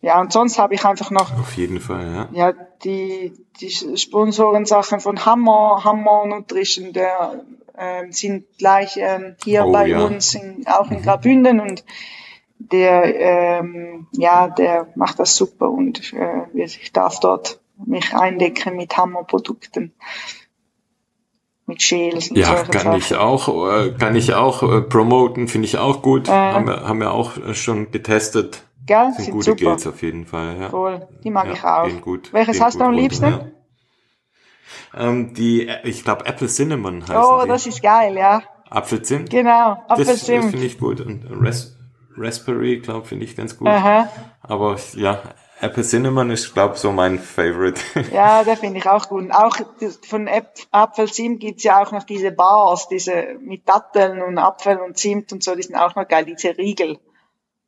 Ja, und sonst habe ich einfach noch. Auf jeden Fall, ja. Ja, die, die Sponsorensachen von Hammer, Hammer Nutrition, der äh, sind gleich ähm, hier oh, bei ja. uns in, auch in mhm. Graubünden und der, ähm, ja, der macht das super und äh, ich darf dort mich eindecken mit Hammerprodukten. Mit Schäls und Ja, kann Sachen. ich auch, äh, kann ich auch äh, promoten, finde ich auch gut. Äh, haben, wir, haben wir auch schon getestet. Gell? Sind, sind gute super. Gates auf jeden Fall, ja. Cool, die mag ja, ich auch. Gut, Welches hast du am liebsten? Ja. Ähm, die, ich glaube Apple Cinnamon heißen Oh, die. das ist geil, ja. Apfelzimt? Genau, Apfelzimt. Das, das finde ich gut. Und Ras Raspberry, glaube finde ich ganz gut. Aha. Aber ja, Apple Cinnamon ist, glaube so mein Favorite. ja, der finde ich auch gut. Und auch von Apfelzimt gibt's ja auch noch diese Bars, diese mit Datteln und Apfel und Zimt und so, die sind auch noch geil, diese Riegel.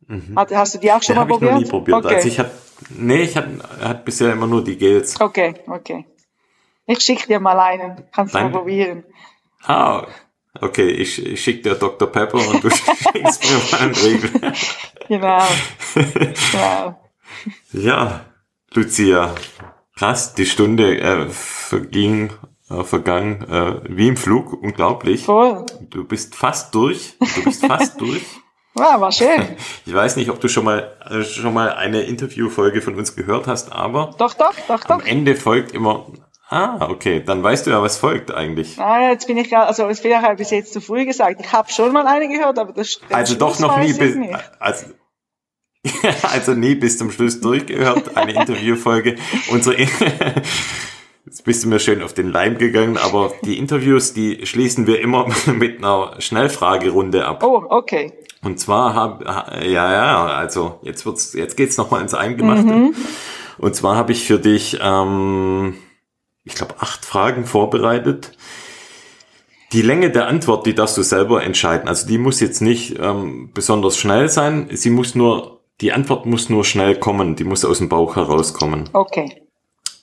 Mhm. Hast, hast du die auch schon ja, mal probiert? Ich noch nie probiert. Okay. Also ich hab, nee, ich habe hat bisher immer nur die Gels. Okay, okay. Ich schicke dir mal einen. Kannst du mal probieren. Ah, okay. Ich, ich schicke dir Dr. Pepper und du schickst mir mal einen Riegel. genau. genau. Ja, Lucia. Krass, die Stunde äh, verging, äh, vergangen äh, wie im Flug. Unglaublich. Voll. Du bist fast durch. Du bist fast durch. Ja, war schön. Ich weiß nicht, ob du schon mal äh, schon mal eine Interviewfolge von uns gehört hast, aber doch, doch, doch, doch. Am Ende folgt immer. Ah, okay, dann weißt du ja, was folgt eigentlich. Ah, jetzt bin ich gerade, also es wäre halt bis jetzt zu früh gesagt. Ich habe schon mal eine gehört, aber das Also doch noch nie, bis, also also nie bis zum Schluss durchgehört, eine Interviewfolge. Unsere, jetzt bist du mir schön auf den Leim gegangen, aber die Interviews, die schließen wir immer mit einer Schnellfragerunde ab. Oh, okay. Und zwar habe, ja, ja, also jetzt wird's, jetzt geht's nochmal ins Eingemachte. Mhm. Und zwar habe ich für dich, ähm, ich glaube, acht Fragen vorbereitet. Die Länge der Antwort, die darfst du selber entscheiden. Also die muss jetzt nicht ähm, besonders schnell sein. Sie muss nur, die Antwort muss nur schnell kommen. Die muss aus dem Bauch herauskommen. Okay.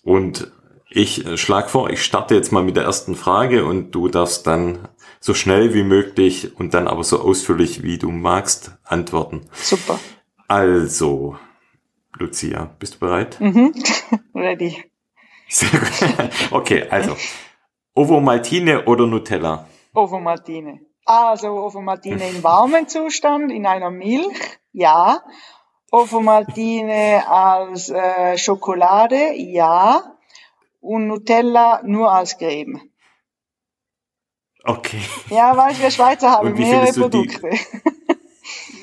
Und ich äh, schlag vor, ich starte jetzt mal mit der ersten Frage und du darfst dann so schnell wie möglich und dann aber so ausführlich wie du magst antworten. Super. Also, Lucia, bist du bereit? Mhm. Ready. Sehr gut. Okay, also Ovomaltine oder Nutella? Ovomaltine. Also Ovomaltine im warmen Zustand, in einer Milch, ja. Ovomaltine als äh, Schokolade, ja. Und Nutella nur als Creme. Okay. Ja, weil wir Schweizer haben mehrere Produkte.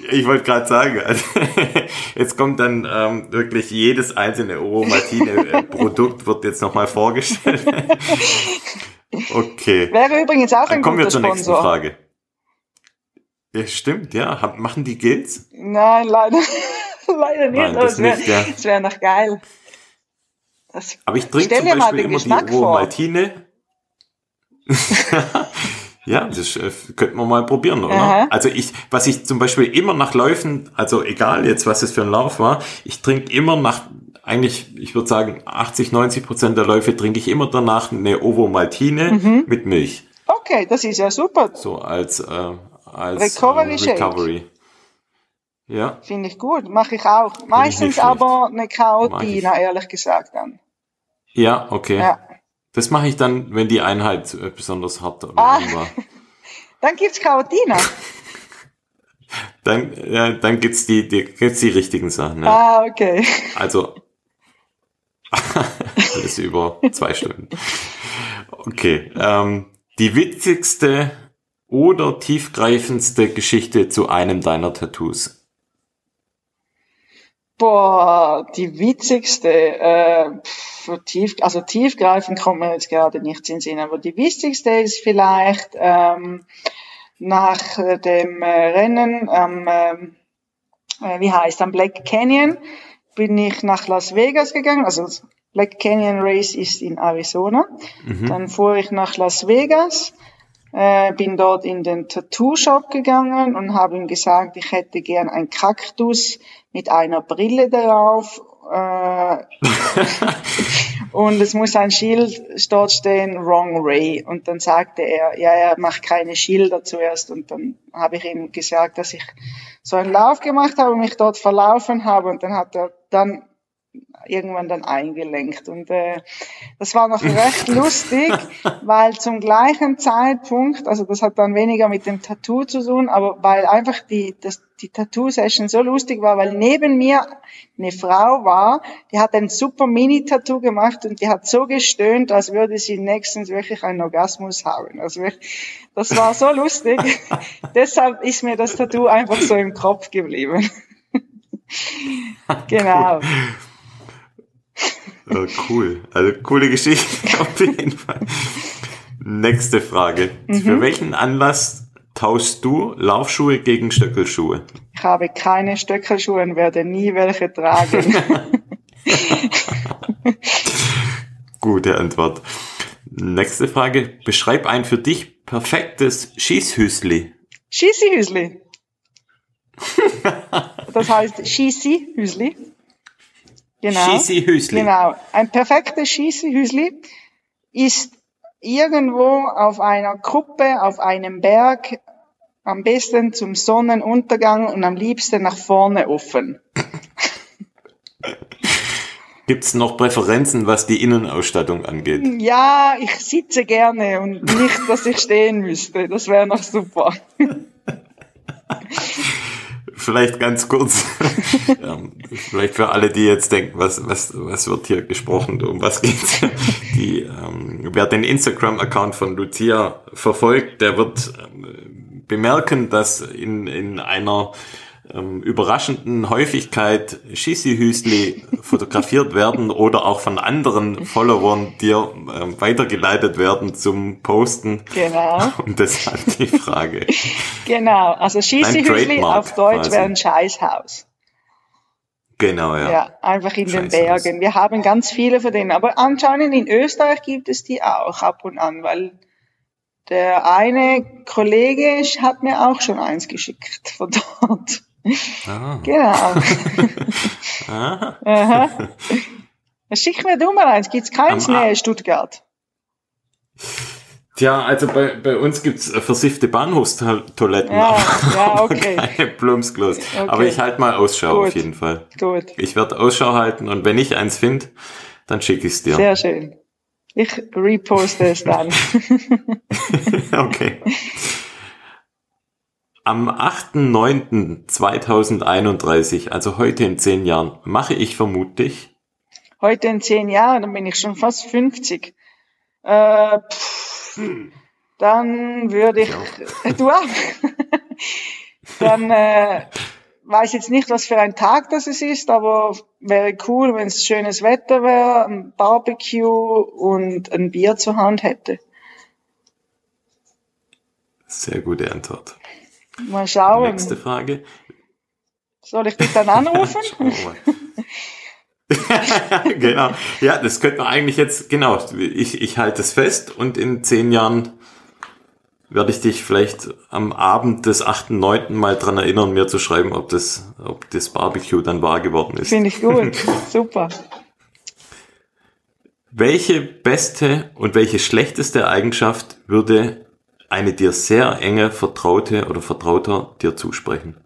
Ich wollte gerade sagen, also, jetzt kommt dann ähm, wirklich jedes einzelne Ovomaltine-Produkt wird jetzt nochmal vorgestellt. Okay. Wäre übrigens auch ein Dann kommen wir zur nächsten Sponsor. Frage. Ja, stimmt, ja. Machen die Gilts? Nein, leider, leider nicht. Nein, das es wäre ja. wär noch geil. Das, Aber ich trinke zum Beispiel den immer die Geschmack vor. Ja, das äh, könnten wir mal probieren, oder? Aha. Also ich, was ich zum Beispiel immer nach Läufen, also egal jetzt, was es für ein Lauf war, ich trinke immer nach, eigentlich, ich würde sagen, 80, 90 Prozent der Läufe trinke ich immer danach eine Ovomaltine Mhm. mit Milch. Okay, das ist ja super. So als, äh, als Recovery äh. Recovery. Ja, Finde ich gut. Mache ich auch. Meistens schlecht. aber eine Chaotina, ehrlich gesagt dann. ja, okay. Ja. Das mache ich dann, wenn die Einheit äh, besonders hart oder Ah. war. Dann gibt's Chaotina. Dann, ja, dann gibt's die, die, gibt's die richtigen Sachen. Ja. Ah, okay. Also alles über zwei Stunden. Okay. Ähm, die witzigste oder tiefgreifendste Geschichte zu einem deiner Tattoos. Boah, die witzigste, äh, pff, tief, also tiefgreifend kommt mir jetzt gerade nichts in den Sinn, aber die wichtigste ist vielleicht ähm, nach äh, dem äh, Rennen am, ähm, äh, wie heißt, am Black Canyon bin ich nach Las Vegas gegangen, also Black Canyon Race ist in Arizona. Dann fuhr ich nach Las Vegas, äh, bin dort in den Tattoo-Shop gegangen und habe ihm gesagt, ich hätte gern ein Kaktus mit einer Brille darauf. Äh, und es muss ein Schild dort stehen, Wrong Way. Und dann sagte er, ja, er macht keine Schilder zuerst. Und dann habe ich ihm gesagt, dass ich so einen Lauf gemacht habe und mich dort verlaufen habe. Und dann hat er dann irgendwann dann eingelenkt. Und äh, das war noch recht lustig, weil zum gleichen Zeitpunkt, also das hat dann weniger mit dem Tattoo zu tun, aber weil einfach die, das, die Tattoo-Session so lustig war, weil neben mir eine Frau war, die hat ein super Mini-Tattoo gemacht und die hat so gestöhnt, als würde sie nächstens wirklich einen Orgasmus haben. Also das war so lustig. Deshalb ist mir das Tattoo einfach so im Kopf geblieben. genau. Oh, cool. Also coole Geschichte auf jeden Fall. Nächste Frage. Für welchen Anlass tauschst du Laufschuhe gegen Stöckelschuhe? Ich habe keine Stöckelschuhe und werde nie welche tragen. Gute Antwort. Nächste Frage. Beschreib ein für dich perfektes Schießhüsli. Schießi-Hüsli. Das heißt Schießi-Hüsli. Genau. Schießi-Hüsli. Genau. Ein perfektes Schießi-Hüsli ist irgendwo auf einer Kuppe, auf einem Berg, am besten zum Sonnenuntergang und am liebsten nach vorne offen. Gibt's noch Präferenzen, was die Innenausstattung angeht? Ja, ich sitze gerne und nicht, dass ich stehen müsste. Das wäre noch super. Vielleicht ganz kurz, ähm, vielleicht für alle, die jetzt denken, was, was, was wird hier gesprochen, um was geht's? Die, ähm, wer den Instagram-Account von Lucia verfolgt, der wird ähm, bemerken, dass in, in einer ähm, überraschenden Häufigkeit Schissi-Hüsli fotografiert werden oder auch von anderen Followern dir ähm, weitergeleitet werden zum Posten. Genau. Und deshalb die Frage. genau, also Schissi-Hüsli auf Deutsch wäre ein Scheißhaus. Genau, ja. Ja, einfach in den Bergen. Wir haben ganz viele von denen. Aber anscheinend in Österreich gibt es die auch ab und an, weil der eine Kollege hat mir auch schon eins geschickt von dort. Ah. Genau. Aha. Aha. Schick mir du mal eins. Gibt's keins näher Stuttgart? Tja, also bei, bei uns gibt's versiffte Bahnhofstoiletten, ja, ja, okay. keine Plumpsklos. Okay. Aber ich halte mal Ausschau Gut. auf jeden Fall. Gut. Ich werde Ausschau halten und wenn ich eins finde, dann schicke ich es dir. Sehr schön. Ich reposte es dann. okay. Am 8.9.2031, also heute in zehn Jahren, mache ich vermutlich. Heute in zehn Jahren, dann bin ich schon fast 50. Äh, pff, dann würde ich, ja. du auch. dann äh, weiß jetzt nicht, was für ein Tag das es ist, aber wäre cool, wenn es schönes Wetter wäre, ein Barbecue und ein Bier zur Hand hätte. Sehr gute Antwort. Mal schauen. Nächste Frage. Soll ich dich dann anrufen? genau. Ja, das könnte man eigentlich jetzt, genau, ich, ich halte es fest und in zehn Jahren werde ich dich vielleicht am Abend des 8.9. mal dran erinnern, mir zu schreiben, ob das, ob das Barbecue dann wahr geworden ist. Finde ich gut. Super. Welche beste und welche schlechteste Eigenschaft würde eine dir sehr enge Vertraute oder Vertrauter dir zusprechen?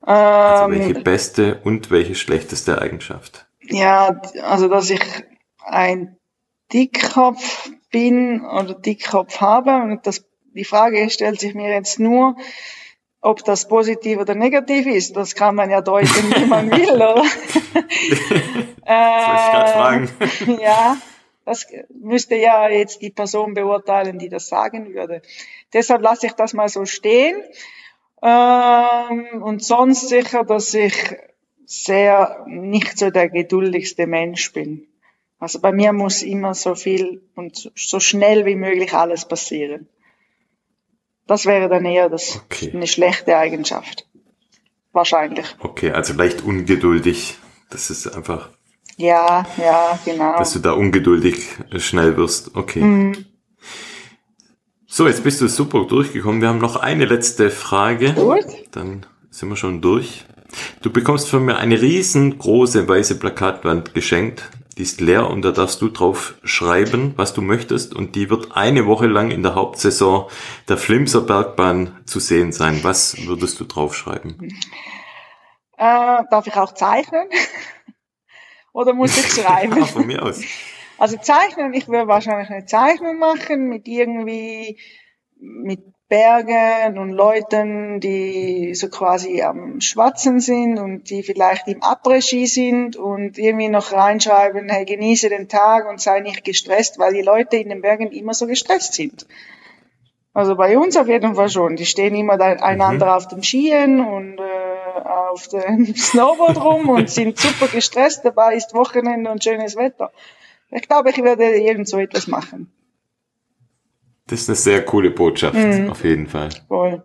Also welche ähm, beste und welche schlechteste Eigenschaft? Ja, also dass ich ein Dickkopf bin oder Dickkopf habe und das, die Frage stellt sich mir jetzt nur, ob das positiv oder negativ ist. Das kann man ja deuten, wie man will, oder? das wollte ich gerade fragen. ja, das müsste ja jetzt die Person beurteilen, die das sagen würde. Deshalb lasse ich das mal so stehen. Ähm, und sonst sicher, dass ich sehr nicht so der geduldigste Mensch bin. Also bei mir muss immer so viel und so schnell wie möglich alles passieren. Das wäre dann eher das, okay. eine schlechte Eigenschaft. Wahrscheinlich. Okay, also leicht ungeduldig. Das ist einfach. Ja, ja, genau. Dass du da ungeduldig schnell wirst. Okay. Mhm. So, jetzt bist du super durchgekommen. Wir haben noch eine letzte Frage. Gut. Dann sind wir schon durch. Du bekommst von mir eine riesengroße weiße Plakatwand geschenkt. Die ist leer und da darfst du drauf schreiben, was du möchtest. Und die wird eine Woche lang in der Hauptsaison der Flimser Bergbahn zu sehen sein. Was würdest du draufschreiben? Äh, darf ich auch zeichnen? Oder muss ich schreiben? ja, von mir aus. Also zeichnen, ich würde wahrscheinlich eine Zeichnung machen mit irgendwie, mit Bergen und Leuten, die so quasi am Schwatzen sind und die vielleicht im Après-Ski sind und irgendwie noch reinschreiben, hey, genieße den Tag und sei nicht gestresst, weil die Leute in den Bergen immer so gestresst sind. Also bei uns auf jeden Fall schon. Die stehen immer einander mhm. auf den Skien und äh, auf dem Snowboard rum und sind super gestresst. Dabei ist Wochenende und schönes Wetter. Ich glaube, ich werde irgend so etwas machen. Das ist eine sehr coole Botschaft, mhm. auf jeden Fall. Voll.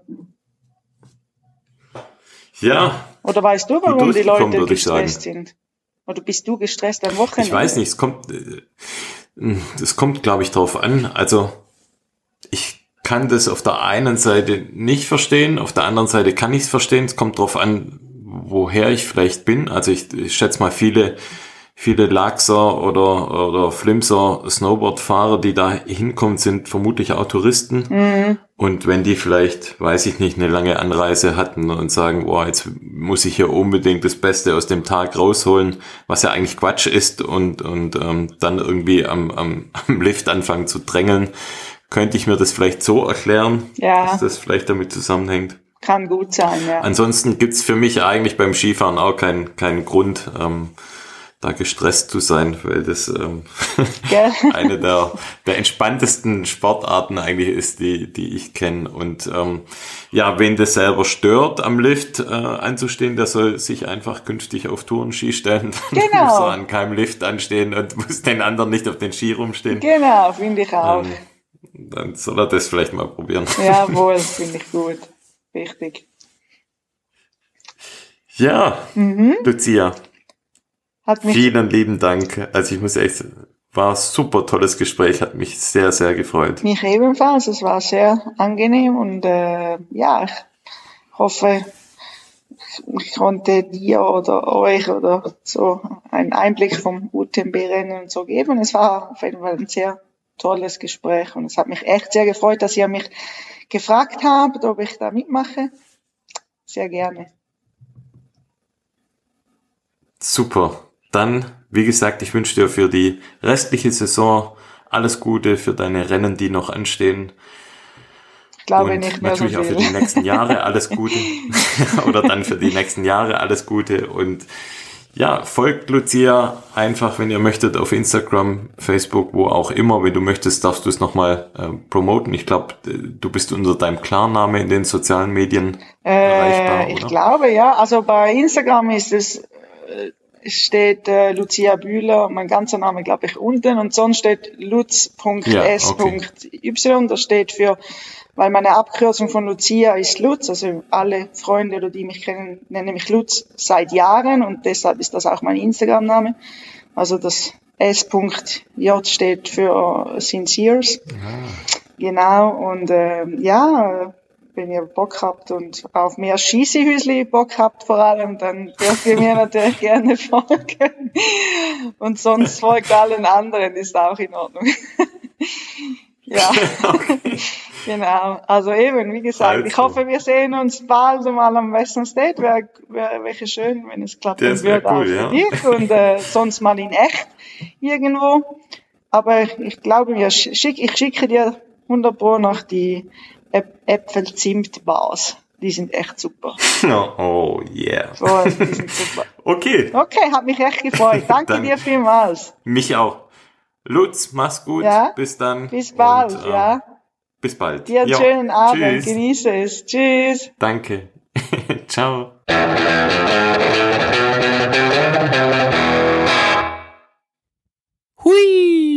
Ja. Oder weißt du, warum die Leute gestresst sind? Oder bist du gestresst am Wochenende? Ich weiß nicht, es kommt, äh, das kommt, glaube ich, drauf an. Also, kann das auf der einen Seite nicht verstehen, auf der anderen Seite kann ich es verstehen. Es kommt drauf an, woher ich vielleicht bin. Also ich, ich schätze mal, viele viele Lachser oder, oder Flimser Snowboardfahrer, die da hinkommen, sind vermutlich auch Touristen. Mhm. Und wenn die vielleicht, weiß ich nicht, eine lange Anreise hatten und sagen, boah, jetzt muss ich hier unbedingt das Beste aus dem Tag rausholen, was ja eigentlich Quatsch ist und, und ähm, dann irgendwie am, am, am Lift anfangen zu drängeln, könnte ich mir das vielleicht so erklären, ja. dass das vielleicht damit zusammenhängt. Kann gut sein, ja. Ansonsten gibt's für mich eigentlich beim Skifahren auch keinen keinen Grund, ähm, da gestresst zu sein, weil das ähm, eine der, der entspanntesten Sportarten eigentlich ist, die, die ich kenne. Und ähm, ja, wen das selber stört, am Lift äh, anzustehen, der soll sich einfach künftig auf Tourenski stellen. Dann genau. muss er an keinem Lift anstehen und muss den anderen nicht auf den Ski rumstehen. Genau, finde ich auch. Ähm, dann soll er das vielleicht mal probieren. Jawohl, finde ich gut. Wichtig. Ja, mhm. Lucia. Vielen lieben Dank. Also ich muss echt, war ein super tolles Gespräch, hat mich sehr, sehr gefreut. Mich ebenfalls, es war sehr angenehm und äh, ja, ich hoffe, ich konnte dir oder euch oder so einen Einblick vom UTMB-Rennen und so geben. Es war auf jeden Fall ein sehr tolles Gespräch und es hat mich echt sehr gefreut, dass ihr mich gefragt habt, ob ich da mitmache. Sehr gerne. Super. Dann, wie gesagt, ich wünsche dir für die restliche Saison alles Gute für deine Rennen, die noch anstehen. Ich glaube und nicht mehr natürlich so auch für die nächsten Jahre alles Gute. Oder dann für die nächsten Jahre alles Gute. Und ja, folgt Lucia einfach, wenn ihr möchtet, auf Instagram, Facebook, wo auch immer. Wenn du möchtest, darfst du es nochmal äh, promoten. Ich glaube, du bist unter deinem Klarname in den sozialen Medien äh, erreichbar. Ich glaube, ja. Also bei Instagram ist es äh, steht äh, Lucia Bühler, mein ganzer Name glaube ich unten und sonst steht lutz.s.y, ja, okay. das steht für, weil meine Abkürzung von Lucia ist Lutz, also alle Freunde oder die mich kennen, nennen mich Lutz seit Jahren und deshalb ist das auch mein Instagram-Name. Also das S.J steht für Sinceres. Ah. Genau, und äh, ja, wenn ihr Bock habt und auf mehr Schießehüsli Bock habt vor allem, dann dürft ihr mir natürlich gerne folgen. Und sonst folgt allen anderen, ist auch in Ordnung. ja, okay. genau. Also eben, wie gesagt, also. ich hoffe, wir sehen uns bald mal am Western State. Wäre wär, wär schön, wenn es klappt. Das wäre cool, ja. Dich. Und äh, sonst mal in echt irgendwo. Aber ich glaube, ich schicke dir 100 Pro noch die Äpfel-Zimt-Bars. Die sind echt super. Oh, oh yeah. So, die sind super. okay. Okay, hat mich echt gefreut. Danke dir vielmals. Mich auch. Lutz, mach's gut. Ja? Bis dann. Bis bald, Und, äh, ja. Bis bald. Dir einen jo. schönen Abend. Tschüss. Genieße es. Tschüss. Danke. Ciao. Hui.